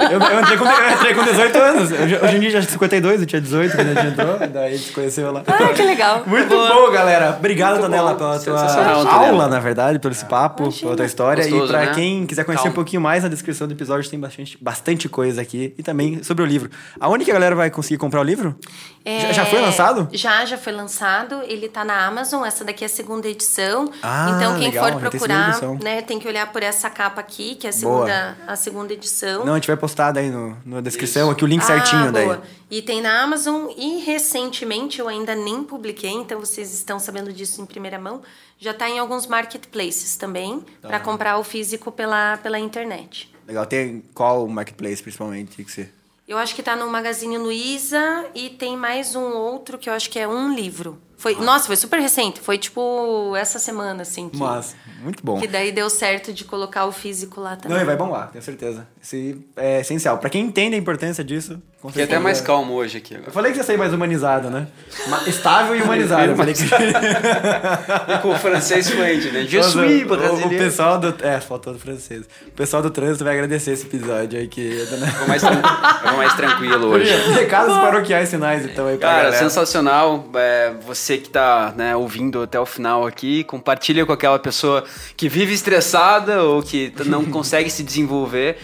eu, eu, entrei com, eu entrei com 18 anos. Hoje em dia já tinha 52, eu tinha 18 quando a gente entrou. Daí a gente se conheceu lá. Ah, que legal. Muito Boa. bom, galera. Obrigado, Tanela, pela tua aula, na verdade, pelo esse papo, Imagina. pela tua história. Gostoso, e pra né? quem quiser conhecer Calma. um pouquinho mais, na descrição do episódio tem bastante, bastante coisa aqui. E também sobre o livro. Aonde que a galera vai conseguir comprar o livro? É... Já, já foi lançado? Já, já foi lançado. Ele tá na Amazon. Essa daqui é a segunda edição. Ah, então, quem legal, for procurar, né, tem que olhar por essa capa aqui, que é a segunda, a segunda edição. Não, a gente vai postar daí no, na descrição, Isso. aqui o link ah, certinho boa. daí. E tem na Amazon e recentemente eu ainda nem publiquei, então vocês estão sabendo disso em primeira mão. Já está em alguns marketplaces também, tá. para comprar o físico pela, pela internet. Legal. Tem qual marketplace principalmente que você Eu acho que tá no Magazine Luiza e tem mais um outro que eu acho que é um livro. Foi, ah. Nossa, foi super recente. Foi tipo essa semana, assim. Que, Mas, muito bom. Que daí deu certo de colocar o físico lá também. Não, e vai bombar, tenho certeza. Isso é essencial. Pra quem entende a importância disso, com certeza. até mais calmo hoje aqui. Agora. Eu falei que ia sair mais humanizado, né? Estável e humanizado. eu falei que... e com o francês fluente, né? Je suis brasileiro. O pessoal do... É, faltou do francês. O pessoal do trânsito vai agradecer esse episódio aí que... Vou mais, tran... mais tranquilo hoje. Recados paroquiais finais, então, aí pra Cara, galera. sensacional. É, você que tá né, ouvindo até o final aqui, compartilha com aquela pessoa que vive estressada ou que não consegue se desenvolver.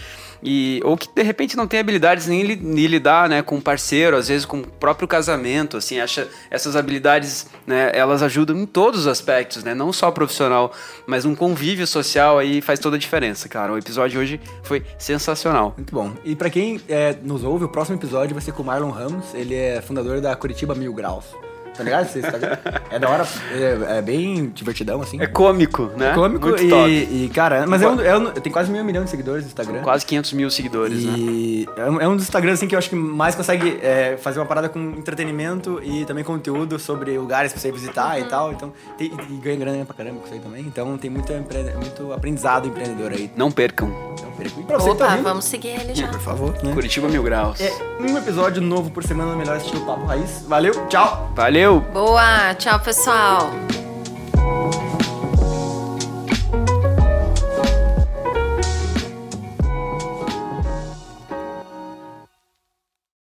E, ou que de repente não tem habilidades nem, nem lidar né, com um parceiro, às vezes com o próprio casamento, assim, acha essas habilidades, né, elas ajudam em todos os aspectos, né, não só profissional, mas um convívio social aí faz toda a diferença, cara. O episódio de hoje foi sensacional. Muito bom. E para quem é, nos ouve, o próximo episódio vai ser com o Marlon Ramos, ele é fundador da Curitiba Mil Graus. Tá ligado? Esse Instagram? É da hora, é, é, bem divertidão, assim. É cômico, né? É cômico Muito e, e, cara, mas é um, é um, tem quase meio milhão de seguidores no Instagram. Quase 500 mil seguidores, e né? É um, é um dos Instagrams, assim, que eu acho que mais consegue é, fazer uma parada com entretenimento e também conteúdo sobre lugares pra você visitar uhum. e tal. Então, tem, e ganha grana pra caramba com isso aí também. Então, tem muito, muito aprendizado empreendedor aí. Não percam. Não percam. E pra você Opa, tá vamos seguir ele já. Por favor. Né? Curitiba Mil Graus. É, um episódio novo por semana, melhor estilo Papo Raiz. Valeu, tchau. Valeu! Boa! Tchau, pessoal!